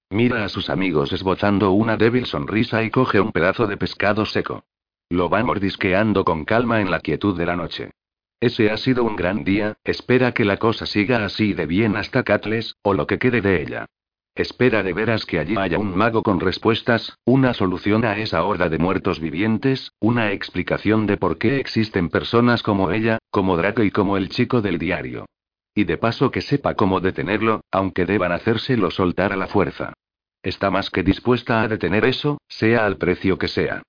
Mira a sus amigos esbozando una débil sonrisa y coge un pedazo de pescado seco. Lo va mordisqueando con calma en la quietud de la noche. Ese ha sido un gran día, espera que la cosa siga así de bien hasta Catles, o lo que quede de ella. Espera de veras que allí haya un mago con respuestas, una solución a esa horda de muertos vivientes, una explicación de por qué existen personas como ella, como Draco y como el chico del diario. Y de paso que sepa cómo detenerlo, aunque deban hacérselo soltar a la fuerza. Está más que dispuesta a detener eso, sea al precio que sea.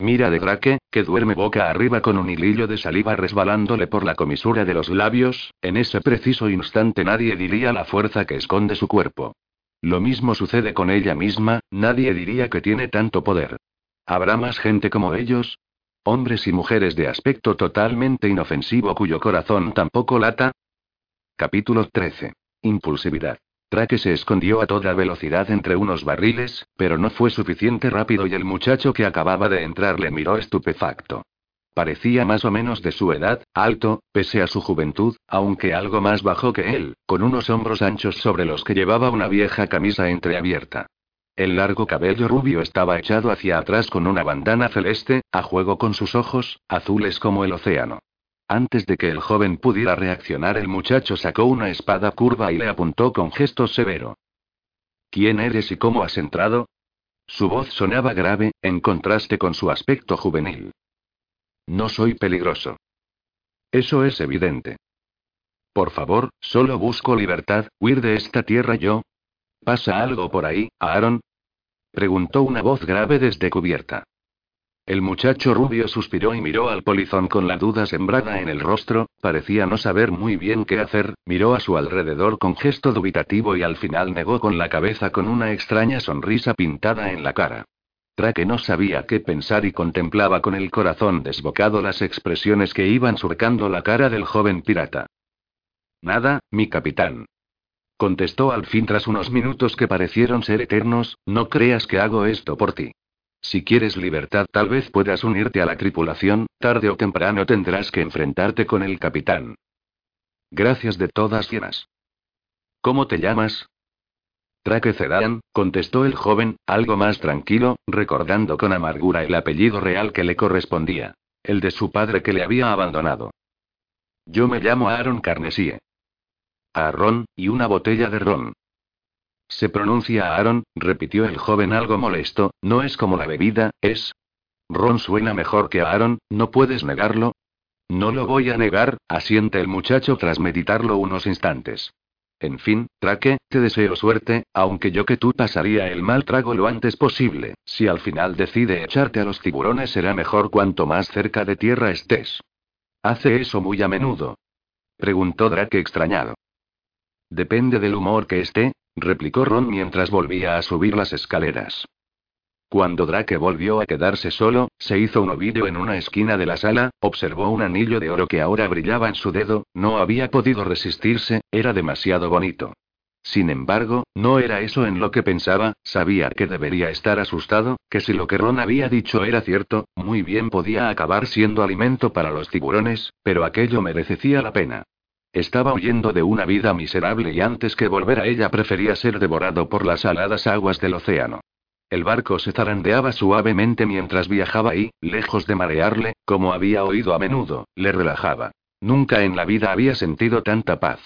Mira de Drake, que duerme boca arriba con un hilillo de saliva resbalándole por la comisura de los labios, en ese preciso instante nadie diría la fuerza que esconde su cuerpo. Lo mismo sucede con ella misma, nadie diría que tiene tanto poder. ¿Habrá más gente como ellos? Hombres y mujeres de aspecto totalmente inofensivo cuyo corazón tampoco lata. Capítulo 13. Impulsividad. Traque se escondió a toda velocidad entre unos barriles, pero no fue suficiente rápido y el muchacho que acababa de entrar le miró estupefacto. Parecía más o menos de su edad, alto, pese a su juventud, aunque algo más bajo que él, con unos hombros anchos sobre los que llevaba una vieja camisa entreabierta. El largo cabello rubio estaba echado hacia atrás con una bandana celeste, a juego con sus ojos, azules como el océano. Antes de que el joven pudiera reaccionar, el muchacho sacó una espada curva y le apuntó con gesto severo. ¿Quién eres y cómo has entrado? Su voz sonaba grave, en contraste con su aspecto juvenil. No soy peligroso. Eso es evidente. Por favor, solo busco libertad, huir de esta tierra yo. ¿Pasa algo por ahí, Aaron? Preguntó una voz grave desde cubierta. El muchacho rubio suspiró y miró al polizón con la duda sembrada en el rostro, parecía no saber muy bien qué hacer, miró a su alrededor con gesto dubitativo y al final negó con la cabeza con una extraña sonrisa pintada en la cara. Traque no sabía qué pensar y contemplaba con el corazón desbocado las expresiones que iban surcando la cara del joven pirata. Nada, mi capitán. Contestó al fin tras unos minutos que parecieron ser eternos, no creas que hago esto por ti. Si quieres libertad tal vez puedas unirte a la tripulación, tarde o temprano tendrás que enfrentarte con el capitán. Gracias de todas llenas. ¿Cómo te llamas? Traque Zedan, contestó el joven, algo más tranquilo, recordando con amargura el apellido real que le correspondía. El de su padre que le había abandonado. Yo me llamo Aaron Carnesie. Aaron, y una botella de ron. Se pronuncia Aaron, repitió el joven algo molesto, no es como la bebida, es... Ron suena mejor que Aaron, ¿no puedes negarlo? No lo voy a negar, asiente el muchacho tras meditarlo unos instantes. En fin, Traque, te deseo suerte, aunque yo que tú pasaría el mal trago lo antes posible, si al final decide echarte a los tiburones será mejor cuanto más cerca de tierra estés. ¿Hace eso muy a menudo? Preguntó Drake extrañado. Depende del humor que esté, replicó Ron mientras volvía a subir las escaleras. Cuando Drake volvió a quedarse solo, se hizo un ovillo en una esquina de la sala, observó un anillo de oro que ahora brillaba en su dedo, no había podido resistirse, era demasiado bonito. Sin embargo, no era eso en lo que pensaba, sabía que debería estar asustado, que si lo que Ron había dicho era cierto, muy bien podía acabar siendo alimento para los tiburones, pero aquello merecía la pena. Estaba huyendo de una vida miserable y antes que volver a ella prefería ser devorado por las saladas aguas del océano. El barco se zarandeaba suavemente mientras viajaba y, lejos de marearle, como había oído a menudo, le relajaba. Nunca en la vida había sentido tanta paz.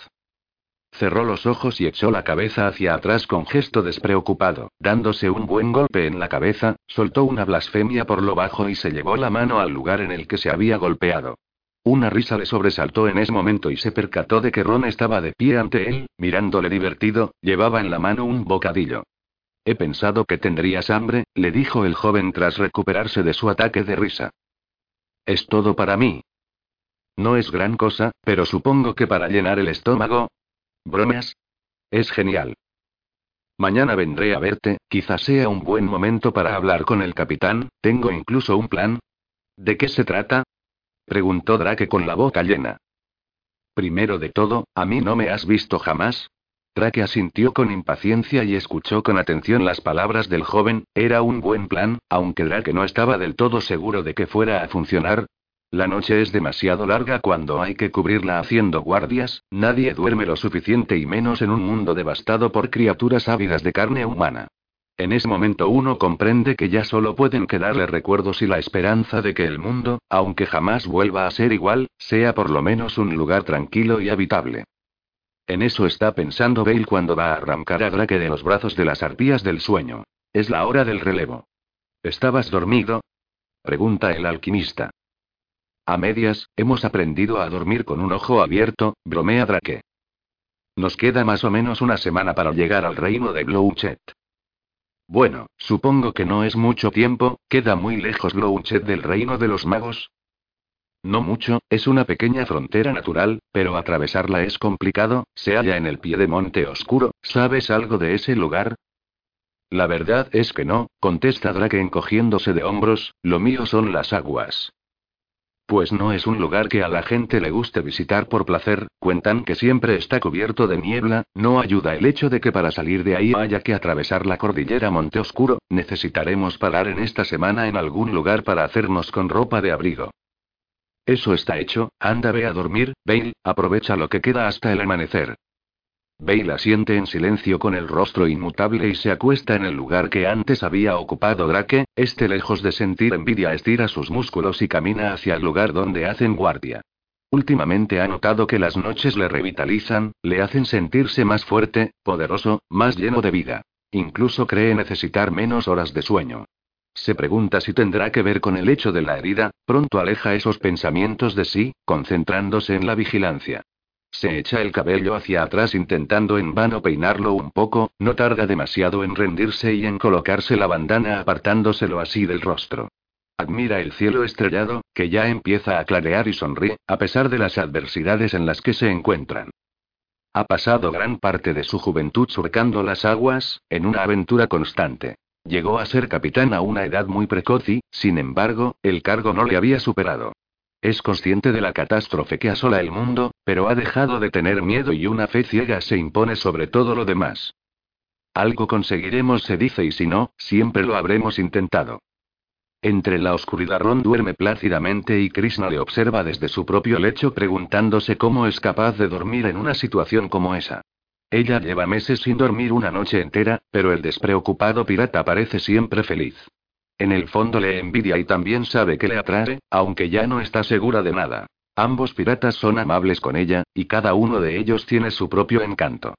Cerró los ojos y echó la cabeza hacia atrás con gesto despreocupado, dándose un buen golpe en la cabeza, soltó una blasfemia por lo bajo y se llevó la mano al lugar en el que se había golpeado. Una risa le sobresaltó en ese momento y se percató de que Ron estaba de pie ante él, mirándole divertido, llevaba en la mano un bocadillo. He pensado que tendrías hambre, le dijo el joven tras recuperarse de su ataque de risa. Es todo para mí. No es gran cosa, pero supongo que para llenar el estómago, ¿Bromas? Es genial. Mañana vendré a verte, quizás sea un buen momento para hablar con el capitán, tengo incluso un plan. ¿De qué se trata? Preguntó Drake con la boca llena. Primero de todo, ¿a mí no me has visto jamás? Drake asintió con impaciencia y escuchó con atención las palabras del joven, era un buen plan, aunque Drake no estaba del todo seguro de que fuera a funcionar, la noche es demasiado larga cuando hay que cubrirla haciendo guardias, nadie duerme lo suficiente y menos en un mundo devastado por criaturas ávidas de carne humana. En ese momento uno comprende que ya solo pueden quedarle recuerdos y la esperanza de que el mundo, aunque jamás vuelva a ser igual, sea por lo menos un lugar tranquilo y habitable. En eso está pensando Bale cuando va a arrancar a Drake de los brazos de las arpías del sueño. Es la hora del relevo. ¿Estabas dormido? Pregunta el alquimista. A medias, hemos aprendido a dormir con un ojo abierto, bromea Drake. Nos queda más o menos una semana para llegar al reino de Blouchet. Bueno, supongo que no es mucho tiempo, queda muy lejos Blouchet del reino de los magos. No mucho, es una pequeña frontera natural, pero atravesarla es complicado, se halla en el pie de Monte Oscuro, ¿sabes algo de ese lugar? La verdad es que no, contesta Drake encogiéndose de hombros, lo mío son las aguas. Pues no es un lugar que a la gente le guste visitar por placer, cuentan que siempre está cubierto de niebla, no ayuda el hecho de que para salir de ahí haya que atravesar la cordillera Monte Oscuro, necesitaremos parar en esta semana en algún lugar para hacernos con ropa de abrigo. Eso está hecho, anda ve a dormir, Bale, aprovecha lo que queda hasta el amanecer. Bale asiente en silencio con el rostro inmutable y se acuesta en el lugar que antes había ocupado Drake, este lejos de sentir envidia estira sus músculos y camina hacia el lugar donde hacen guardia. Últimamente ha notado que las noches le revitalizan, le hacen sentirse más fuerte, poderoso, más lleno de vida. Incluso cree necesitar menos horas de sueño. Se pregunta si tendrá que ver con el hecho de la herida, pronto aleja esos pensamientos de sí, concentrándose en la vigilancia. Se echa el cabello hacia atrás intentando en vano peinarlo un poco, no tarda demasiado en rendirse y en colocarse la bandana apartándoselo así del rostro. Admira el cielo estrellado, que ya empieza a clarear y sonríe, a pesar de las adversidades en las que se encuentran. Ha pasado gran parte de su juventud surcando las aguas, en una aventura constante. Llegó a ser capitán a una edad muy precoz y, sin embargo, el cargo no le había superado. Es consciente de la catástrofe que asola el mundo, pero ha dejado de tener miedo y una fe ciega se impone sobre todo lo demás. Algo conseguiremos, se dice, y si no, siempre lo habremos intentado. Entre la oscuridad Ron duerme plácidamente y Krishna le observa desde su propio lecho preguntándose cómo es capaz de dormir en una situación como esa. Ella lleva meses sin dormir una noche entera, pero el despreocupado pirata parece siempre feliz. En el fondo le envidia y también sabe que le atrae, aunque ya no está segura de nada. Ambos piratas son amables con ella, y cada uno de ellos tiene su propio encanto.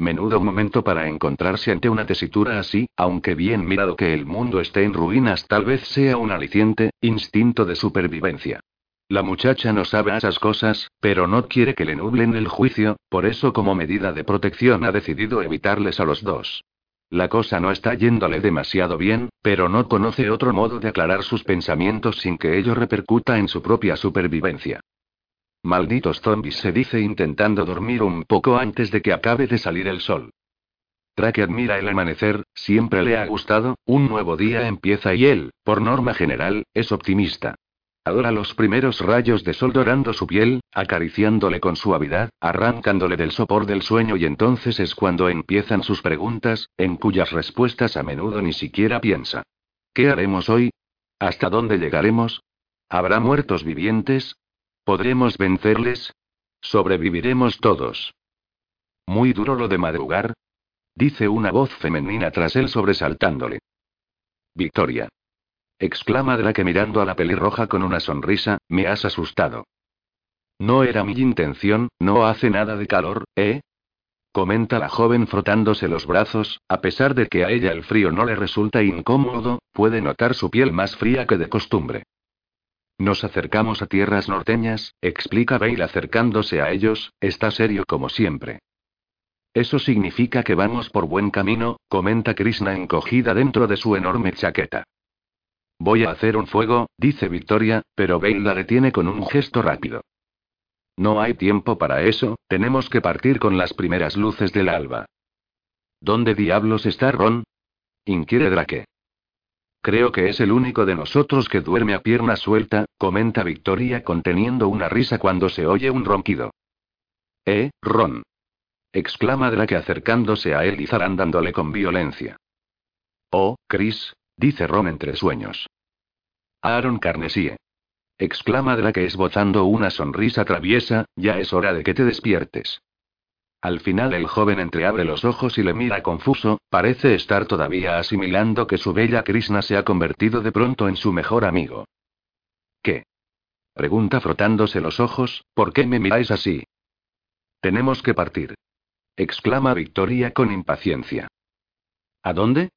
Menudo momento para encontrarse ante una tesitura así, aunque bien mirado que el mundo esté en ruinas tal vez sea un aliciente, instinto de supervivencia. La muchacha no sabe esas cosas, pero no quiere que le nublen el juicio, por eso como medida de protección ha decidido evitarles a los dos. La cosa no está yéndole demasiado bien, pero no conoce otro modo de aclarar sus pensamientos sin que ello repercuta en su propia supervivencia. Malditos zombies se dice intentando dormir un poco antes de que acabe de salir el sol. Drake admira el amanecer, siempre le ha gustado, un nuevo día empieza y él, por norma general, es optimista. Adora los primeros rayos de sol dorando su piel, acariciándole con suavidad, arrancándole del sopor del sueño y entonces es cuando empiezan sus preguntas, en cuyas respuestas a menudo ni siquiera piensa. ¿Qué haremos hoy? ¿Hasta dónde llegaremos? ¿Habrá muertos vivientes? ¿Podremos vencerles? ¿Sobreviviremos todos? Muy duro lo de madrugar, dice una voz femenina tras él sobresaltándole. Victoria exclama Drake mirando a la pelirroja con una sonrisa, me has asustado. No era mi intención, no hace nada de calor, ¿eh? Comenta la joven frotándose los brazos, a pesar de que a ella el frío no le resulta incómodo, puede notar su piel más fría que de costumbre. Nos acercamos a tierras norteñas, explica Bale acercándose a ellos, está serio como siempre. Eso significa que vamos por buen camino, comenta Krishna encogida dentro de su enorme chaqueta. Voy a hacer un fuego, dice Victoria, pero Bale la detiene con un gesto rápido. No hay tiempo para eso, tenemos que partir con las primeras luces del alba. ¿Dónde diablos está Ron? inquiere Drake. Creo que es el único de nosotros que duerme a pierna suelta, comenta Victoria conteniendo una risa cuando se oye un ronquido. ¿Eh, Ron? exclama Drake acercándose a él y zarandándole con violencia. Oh, Chris, dice Ron entre sueños. Aaron Carnesie exclama Drake esbozando una sonrisa traviesa, ya es hora de que te despiertes. Al final el joven entreabre los ojos y le mira confuso, parece estar todavía asimilando que su bella Krishna se ha convertido de pronto en su mejor amigo. ¿Qué? Pregunta frotándose los ojos, ¿por qué me miráis así? Tenemos que partir. exclama Victoria con impaciencia. ¿A dónde?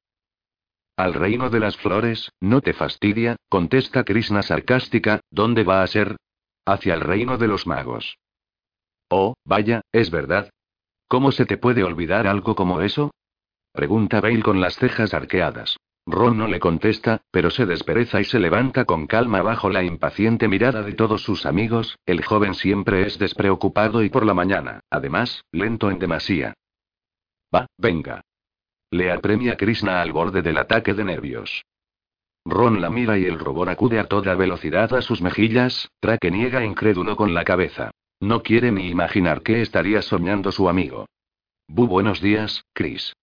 Al reino de las flores, ¿no te fastidia? contesta Krishna sarcástica, ¿dónde va a ser? Hacia el reino de los magos. Oh, vaya, es verdad. ¿Cómo se te puede olvidar algo como eso? Pregunta Bale con las cejas arqueadas. Ron no le contesta, pero se despereza y se levanta con calma bajo la impaciente mirada de todos sus amigos, el joven siempre es despreocupado y por la mañana, además, lento en demasía. Va, venga. Le apremia Krishna al borde del ataque de nervios. Ron la mira y el robot acude a toda velocidad a sus mejillas, Trake niega incrédulo con la cabeza. No quiere ni imaginar qué estaría soñando su amigo. Bu buenos días, Chris.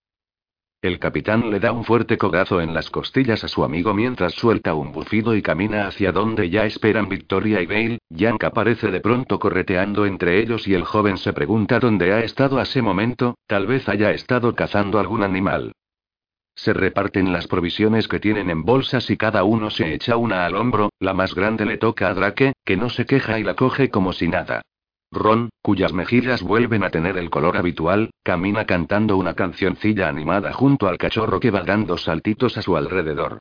El capitán le da un fuerte codazo en las costillas a su amigo mientras suelta un bufido y camina hacia donde ya esperan Victoria y Bale. Yank aparece de pronto correteando entre ellos y el joven se pregunta dónde ha estado a ese momento, tal vez haya estado cazando algún animal. Se reparten las provisiones que tienen en bolsas y cada uno se echa una al hombro, la más grande le toca a Drake, que no se queja y la coge como si nada. Ron, cuyas mejillas vuelven a tener el color habitual, camina cantando una cancioncilla animada junto al cachorro que va dando saltitos a su alrededor.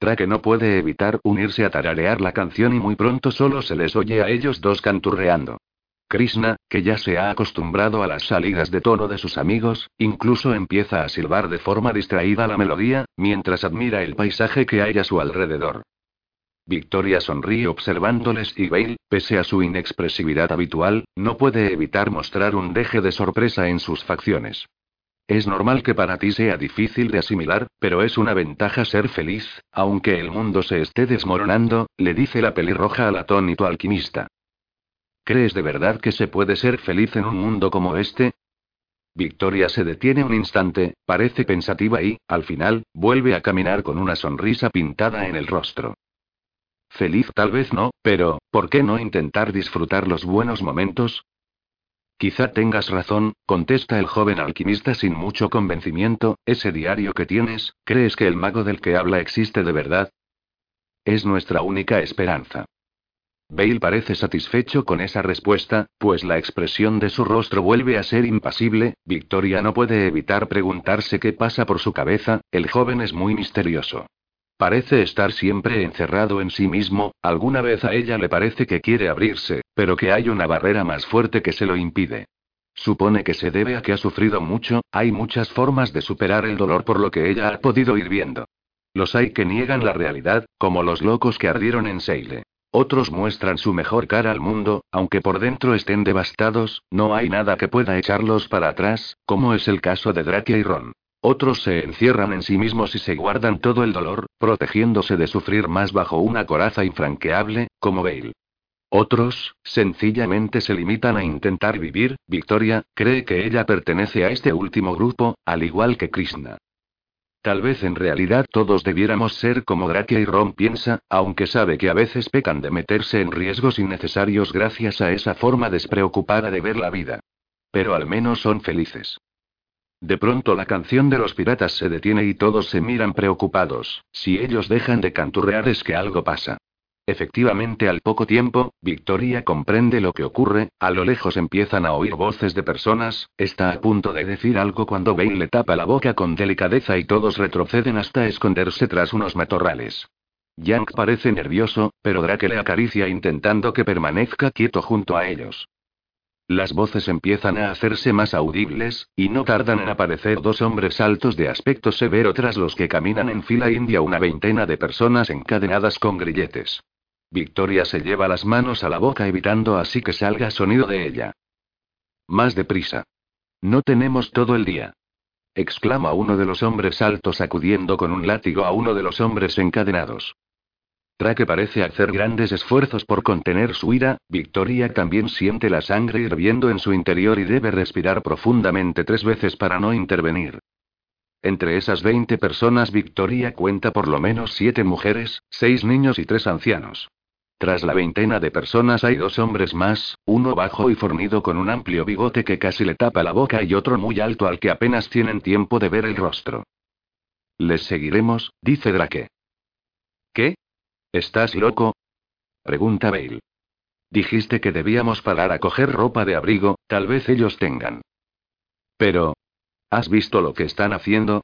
Drake no puede evitar unirse a tararear la canción y muy pronto solo se les oye a ellos dos canturreando. Krishna, que ya se ha acostumbrado a las salidas de tono de sus amigos, incluso empieza a silbar de forma distraída la melodía, mientras admira el paisaje que hay a su alrededor. Victoria sonríe observándoles y Bale, pese a su inexpresividad habitual, no puede evitar mostrar un deje de sorpresa en sus facciones. Es normal que para ti sea difícil de asimilar, pero es una ventaja ser feliz, aunque el mundo se esté desmoronando, le dice la pelirroja al atónito alquimista. ¿Crees de verdad que se puede ser feliz en un mundo como este? Victoria se detiene un instante, parece pensativa y, al final, vuelve a caminar con una sonrisa pintada en el rostro. Feliz tal vez no, pero, ¿por qué no intentar disfrutar los buenos momentos? Quizá tengas razón, contesta el joven alquimista sin mucho convencimiento, ese diario que tienes, ¿crees que el mago del que habla existe de verdad? Es nuestra única esperanza. Bale parece satisfecho con esa respuesta, pues la expresión de su rostro vuelve a ser impasible, Victoria no puede evitar preguntarse qué pasa por su cabeza, el joven es muy misterioso. Parece estar siempre encerrado en sí mismo, alguna vez a ella le parece que quiere abrirse, pero que hay una barrera más fuerte que se lo impide. Supone que se debe a que ha sufrido mucho, hay muchas formas de superar el dolor por lo que ella ha podido ir viendo. Los hay que niegan la realidad, como los locos que ardieron en Seile. Otros muestran su mejor cara al mundo, aunque por dentro estén devastados, no hay nada que pueda echarlos para atrás, como es el caso de Drakia y Ron. Otros se encierran en sí mismos y se guardan todo el dolor, protegiéndose de sufrir más bajo una coraza infranqueable, como Bale. Otros, sencillamente se limitan a intentar vivir. Victoria, cree que ella pertenece a este último grupo, al igual que Krishna. Tal vez en realidad todos debiéramos ser como Drakia y Ron piensa, aunque sabe que a veces pecan de meterse en riesgos innecesarios gracias a esa forma despreocupada de ver la vida. Pero al menos son felices. De pronto la canción de los piratas se detiene y todos se miran preocupados. Si ellos dejan de canturrear es que algo pasa. Efectivamente, al poco tiempo, Victoria comprende lo que ocurre, a lo lejos empiezan a oír voces de personas, está a punto de decir algo cuando Bale le tapa la boca con delicadeza y todos retroceden hasta esconderse tras unos matorrales. Yank parece nervioso, pero Drake le acaricia intentando que permanezca quieto junto a ellos. Las voces empiezan a hacerse más audibles, y no tardan en aparecer dos hombres altos de aspecto severo tras los que caminan en fila india una veintena de personas encadenadas con grilletes. Victoria se lleva las manos a la boca evitando así que salga sonido de ella. Más deprisa. No tenemos todo el día. exclama uno de los hombres altos sacudiendo con un látigo a uno de los hombres encadenados. Traque parece hacer grandes esfuerzos por contener su ira, Victoria también siente la sangre hirviendo en su interior y debe respirar profundamente tres veces para no intervenir. Entre esas 20 personas Victoria cuenta por lo menos siete mujeres, seis niños y tres ancianos. Tras la veintena de personas hay dos hombres más, uno bajo y fornido con un amplio bigote que casi le tapa la boca y otro muy alto al que apenas tienen tiempo de ver el rostro. Les seguiremos, dice Drake. ¿Qué? ¿Estás loco? Pregunta Bale. Dijiste que debíamos parar a coger ropa de abrigo, tal vez ellos tengan. Pero... ¿Has visto lo que están haciendo?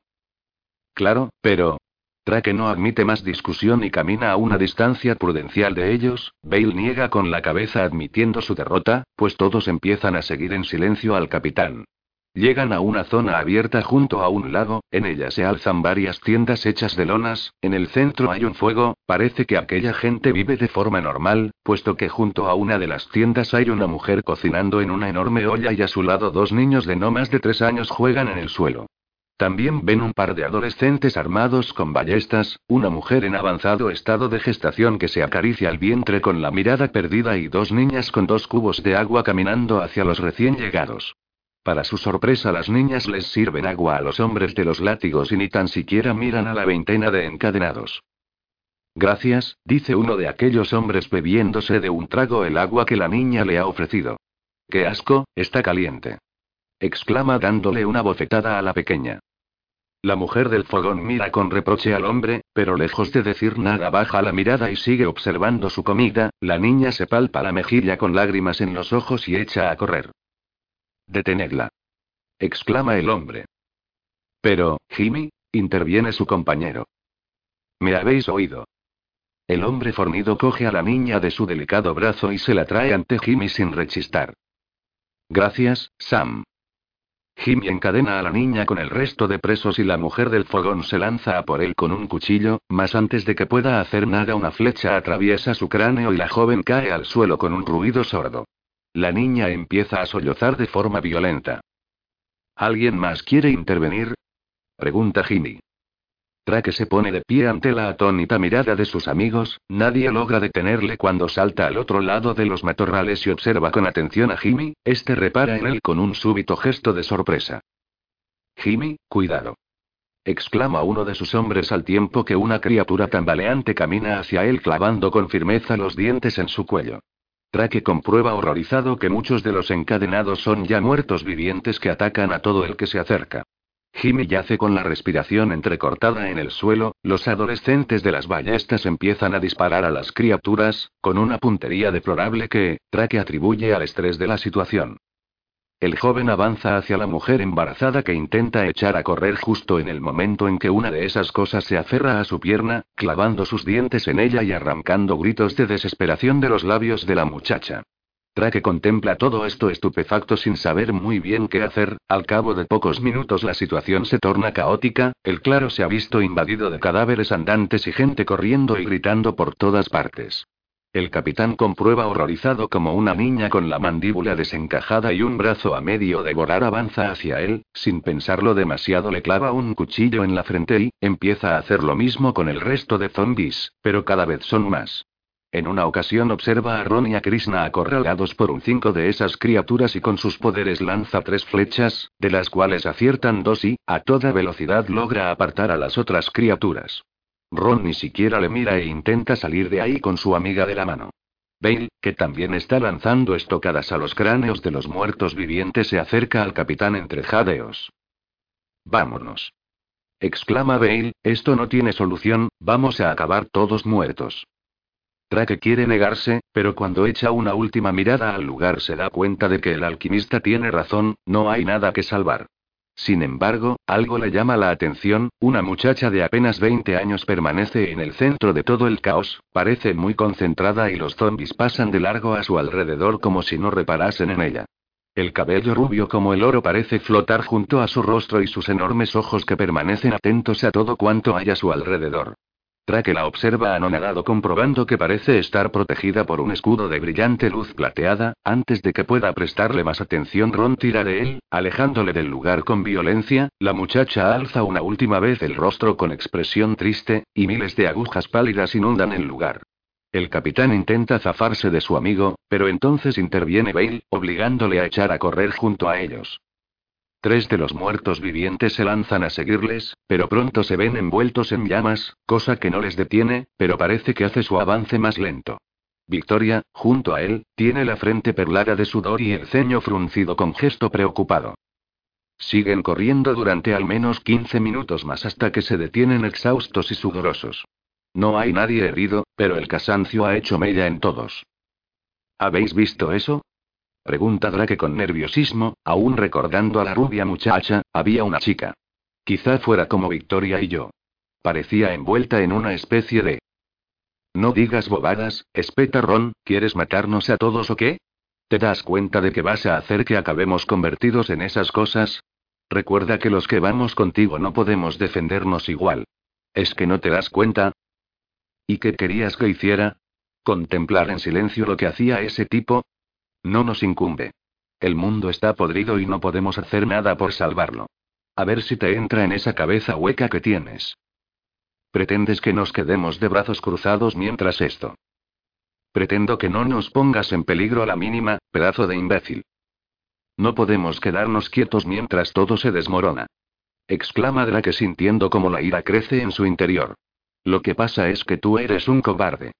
Claro, pero... Drake no admite más discusión y camina a una distancia prudencial de ellos. Bale niega con la cabeza admitiendo su derrota, pues todos empiezan a seguir en silencio al capitán. Llegan a una zona abierta junto a un lago, en ella se alzan varias tiendas hechas de lonas, en el centro hay un fuego, parece que aquella gente vive de forma normal, puesto que junto a una de las tiendas hay una mujer cocinando en una enorme olla y a su lado dos niños de no más de tres años juegan en el suelo. También ven un par de adolescentes armados con ballestas, una mujer en avanzado estado de gestación que se acaricia el vientre con la mirada perdida y dos niñas con dos cubos de agua caminando hacia los recién llegados. Para su sorpresa las niñas les sirven agua a los hombres de los látigos y ni tan siquiera miran a la veintena de encadenados. Gracias, dice uno de aquellos hombres bebiéndose de un trago el agua que la niña le ha ofrecido. ¡Qué asco, está caliente! exclama dándole una bofetada a la pequeña. La mujer del fogón mira con reproche al hombre, pero lejos de decir nada baja la mirada y sigue observando su comida, la niña se palpa la mejilla con lágrimas en los ojos y echa a correr. Detenedla. exclama el hombre. Pero, Jimmy, interviene su compañero. ¿Me habéis oído? El hombre fornido coge a la niña de su delicado brazo y se la trae ante Jimmy sin rechistar. Gracias, Sam. Jimmy encadena a la niña con el resto de presos y la mujer del fogón se lanza a por él con un cuchillo, mas antes de que pueda hacer nada una flecha atraviesa su cráneo y la joven cae al suelo con un ruido sordo. La niña empieza a sollozar de forma violenta. ¿Alguien más quiere intervenir? pregunta Jimmy. Drake se pone de pie ante la atónita mirada de sus amigos, nadie logra detenerle cuando salta al otro lado de los matorrales y observa con atención a Jimmy, este repara en él con un súbito gesto de sorpresa. Jimmy, cuidado. exclama uno de sus hombres al tiempo que una criatura tambaleante camina hacia él clavando con firmeza los dientes en su cuello. Drake comprueba horrorizado que muchos de los encadenados son ya muertos vivientes que atacan a todo el que se acerca. Jimmy yace con la respiración entrecortada en el suelo, los adolescentes de las ballestas empiezan a disparar a las criaturas, con una puntería deplorable que, Drake atribuye al estrés de la situación. El joven avanza hacia la mujer embarazada que intenta echar a correr justo en el momento en que una de esas cosas se aferra a su pierna, clavando sus dientes en ella y arrancando gritos de desesperación de los labios de la muchacha. Drake contempla todo esto estupefacto sin saber muy bien qué hacer, al cabo de pocos minutos la situación se torna caótica, el claro se ha visto invadido de cadáveres andantes y gente corriendo y gritando por todas partes. El capitán comprueba horrorizado como una niña con la mandíbula desencajada y un brazo a medio devorar avanza hacia él, sin pensarlo demasiado le clava un cuchillo en la frente y, empieza a hacer lo mismo con el resto de zombies, pero cada vez son más. En una ocasión observa a Ron y a Krishna acorralados por un cinco de esas criaturas y con sus poderes lanza tres flechas, de las cuales aciertan dos y, a toda velocidad logra apartar a las otras criaturas. Ron ni siquiera le mira e intenta salir de ahí con su amiga de la mano. Bale, que también está lanzando estocadas a los cráneos de los muertos vivientes, se acerca al capitán entre jadeos. Vámonos. exclama Bale, esto no tiene solución, vamos a acabar todos muertos. Drake quiere negarse, pero cuando echa una última mirada al lugar se da cuenta de que el alquimista tiene razón, no hay nada que salvar. Sin embargo, algo le llama la atención, una muchacha de apenas 20 años permanece en el centro de todo el caos, parece muy concentrada y los zombies pasan de largo a su alrededor como si no reparasen en ella. El cabello rubio como el oro parece flotar junto a su rostro y sus enormes ojos que permanecen atentos a todo cuanto hay a su alrededor. Drake la observa anonadado comprobando que parece estar protegida por un escudo de brillante luz plateada, antes de que pueda prestarle más atención Ron tira de él, alejándole del lugar con violencia, la muchacha alza una última vez el rostro con expresión triste, y miles de agujas pálidas inundan el lugar. El capitán intenta zafarse de su amigo, pero entonces interviene Bale, obligándole a echar a correr junto a ellos. Tres de los muertos vivientes se lanzan a seguirles, pero pronto se ven envueltos en llamas, cosa que no les detiene, pero parece que hace su avance más lento. Victoria, junto a él, tiene la frente perlada de sudor y el ceño fruncido con gesto preocupado. Siguen corriendo durante al menos 15 minutos más hasta que se detienen exhaustos y sudorosos. No hay nadie herido, pero el cansancio ha hecho mella en todos. ¿Habéis visto eso? Pregunta Drake con nerviosismo, aún recordando a la rubia muchacha, había una chica. Quizá fuera como Victoria y yo. Parecía envuelta en una especie de... No digas bobadas, espeta Ron, ¿quieres matarnos a todos o qué? ¿Te das cuenta de que vas a hacer que acabemos convertidos en esas cosas? Recuerda que los que vamos contigo no podemos defendernos igual. ¿Es que no te das cuenta? ¿Y qué querías que hiciera? ¿Contemplar en silencio lo que hacía ese tipo? No nos incumbe. El mundo está podrido y no podemos hacer nada por salvarlo. A ver si te entra en esa cabeza hueca que tienes. Pretendes que nos quedemos de brazos cruzados mientras esto. Pretendo que no nos pongas en peligro a la mínima, pedazo de imbécil. No podemos quedarnos quietos mientras todo se desmorona. Exclama Drake sintiendo como la ira crece en su interior. Lo que pasa es que tú eres un cobarde.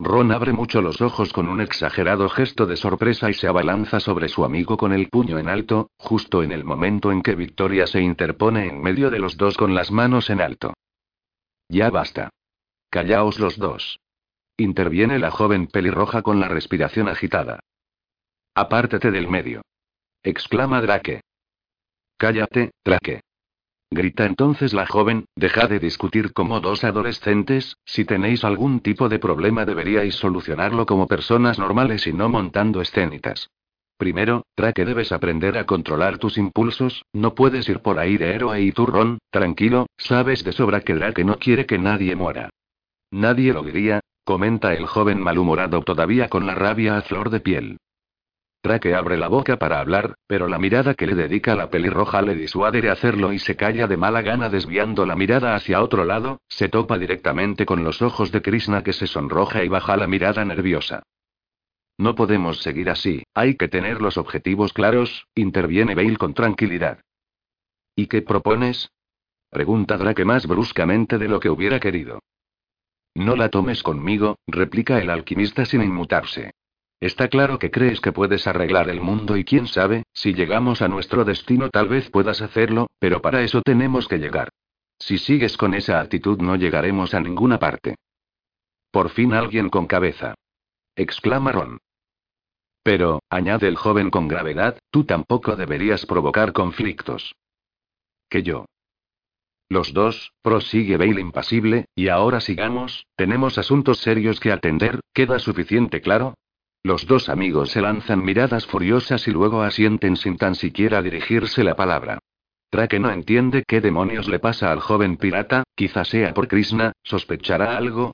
Ron abre mucho los ojos con un exagerado gesto de sorpresa y se abalanza sobre su amigo con el puño en alto, justo en el momento en que Victoria se interpone en medio de los dos con las manos en alto. Ya basta. Callaos los dos. Interviene la joven pelirroja con la respiración agitada. Apártate del medio. Exclama Drake. Cállate, Drake. Grita entonces la joven, deja de discutir como dos adolescentes, si tenéis algún tipo de problema deberíais solucionarlo como personas normales y no montando escénicas. Primero, Drake debes aprender a controlar tus impulsos, no puedes ir por ahí de héroe y turrón, tranquilo, sabes de sobra que Drake no quiere que nadie muera. Nadie lo diría, comenta el joven malhumorado todavía con la rabia a flor de piel. Drake abre la boca para hablar, pero la mirada que le dedica la pelirroja le disuade de hacerlo y se calla de mala gana desviando la mirada hacia otro lado, se topa directamente con los ojos de Krishna que se sonroja y baja la mirada nerviosa. No podemos seguir así, hay que tener los objetivos claros, interviene Bale con tranquilidad. ¿Y qué propones? Pregunta Drake más bruscamente de lo que hubiera querido. No la tomes conmigo, replica el alquimista sin inmutarse. Está claro que crees que puedes arreglar el mundo y quién sabe, si llegamos a nuestro destino tal vez puedas hacerlo, pero para eso tenemos que llegar. Si sigues con esa actitud no llegaremos a ninguna parte. Por fin alguien con cabeza. Exclama Ron. Pero, añade el joven con gravedad, tú tampoco deberías provocar conflictos. Que yo. Los dos, prosigue Bale impasible, y ahora sigamos, tenemos asuntos serios que atender, ¿queda suficiente claro? Los dos amigos se lanzan miradas furiosas y luego asienten sin tan siquiera dirigirse la palabra. Drake no entiende qué demonios le pasa al joven pirata, quizá sea por Krishna, sospechará algo.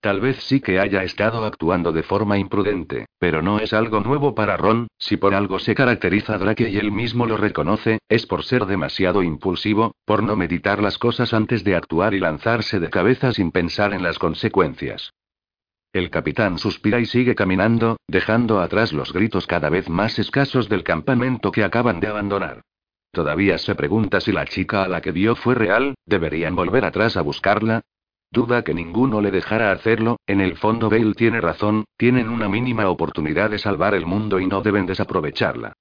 Tal vez sí que haya estado actuando de forma imprudente, pero no es algo nuevo para Ron, si por algo se caracteriza Drake y él mismo lo reconoce, es por ser demasiado impulsivo, por no meditar las cosas antes de actuar y lanzarse de cabeza sin pensar en las consecuencias. El capitán suspira y sigue caminando, dejando atrás los gritos cada vez más escasos del campamento que acaban de abandonar. Todavía se pregunta si la chica a la que vio fue real, ¿deberían volver atrás a buscarla? Duda que ninguno le dejara hacerlo, en el fondo Bale tiene razón, tienen una mínima oportunidad de salvar el mundo y no deben desaprovecharla.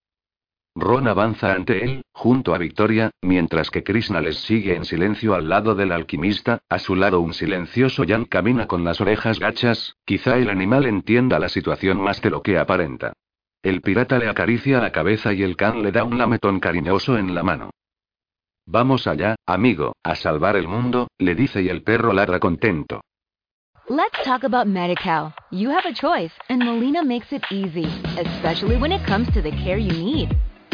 Ron avanza ante él, junto a Victoria, mientras que Krishna les sigue en silencio al lado del alquimista, a su lado un silencioso Jan camina con las orejas gachas, quizá el animal entienda la situación más de lo que aparenta. El pirata le acaricia la cabeza y el can le da un lametón cariñoso en la mano. Vamos allá, amigo, a salvar el mundo, le dice y el perro ladra contento. Let's talk about MediCal. You have a choice, and Molina makes it easy, especially when it comes to the care you need.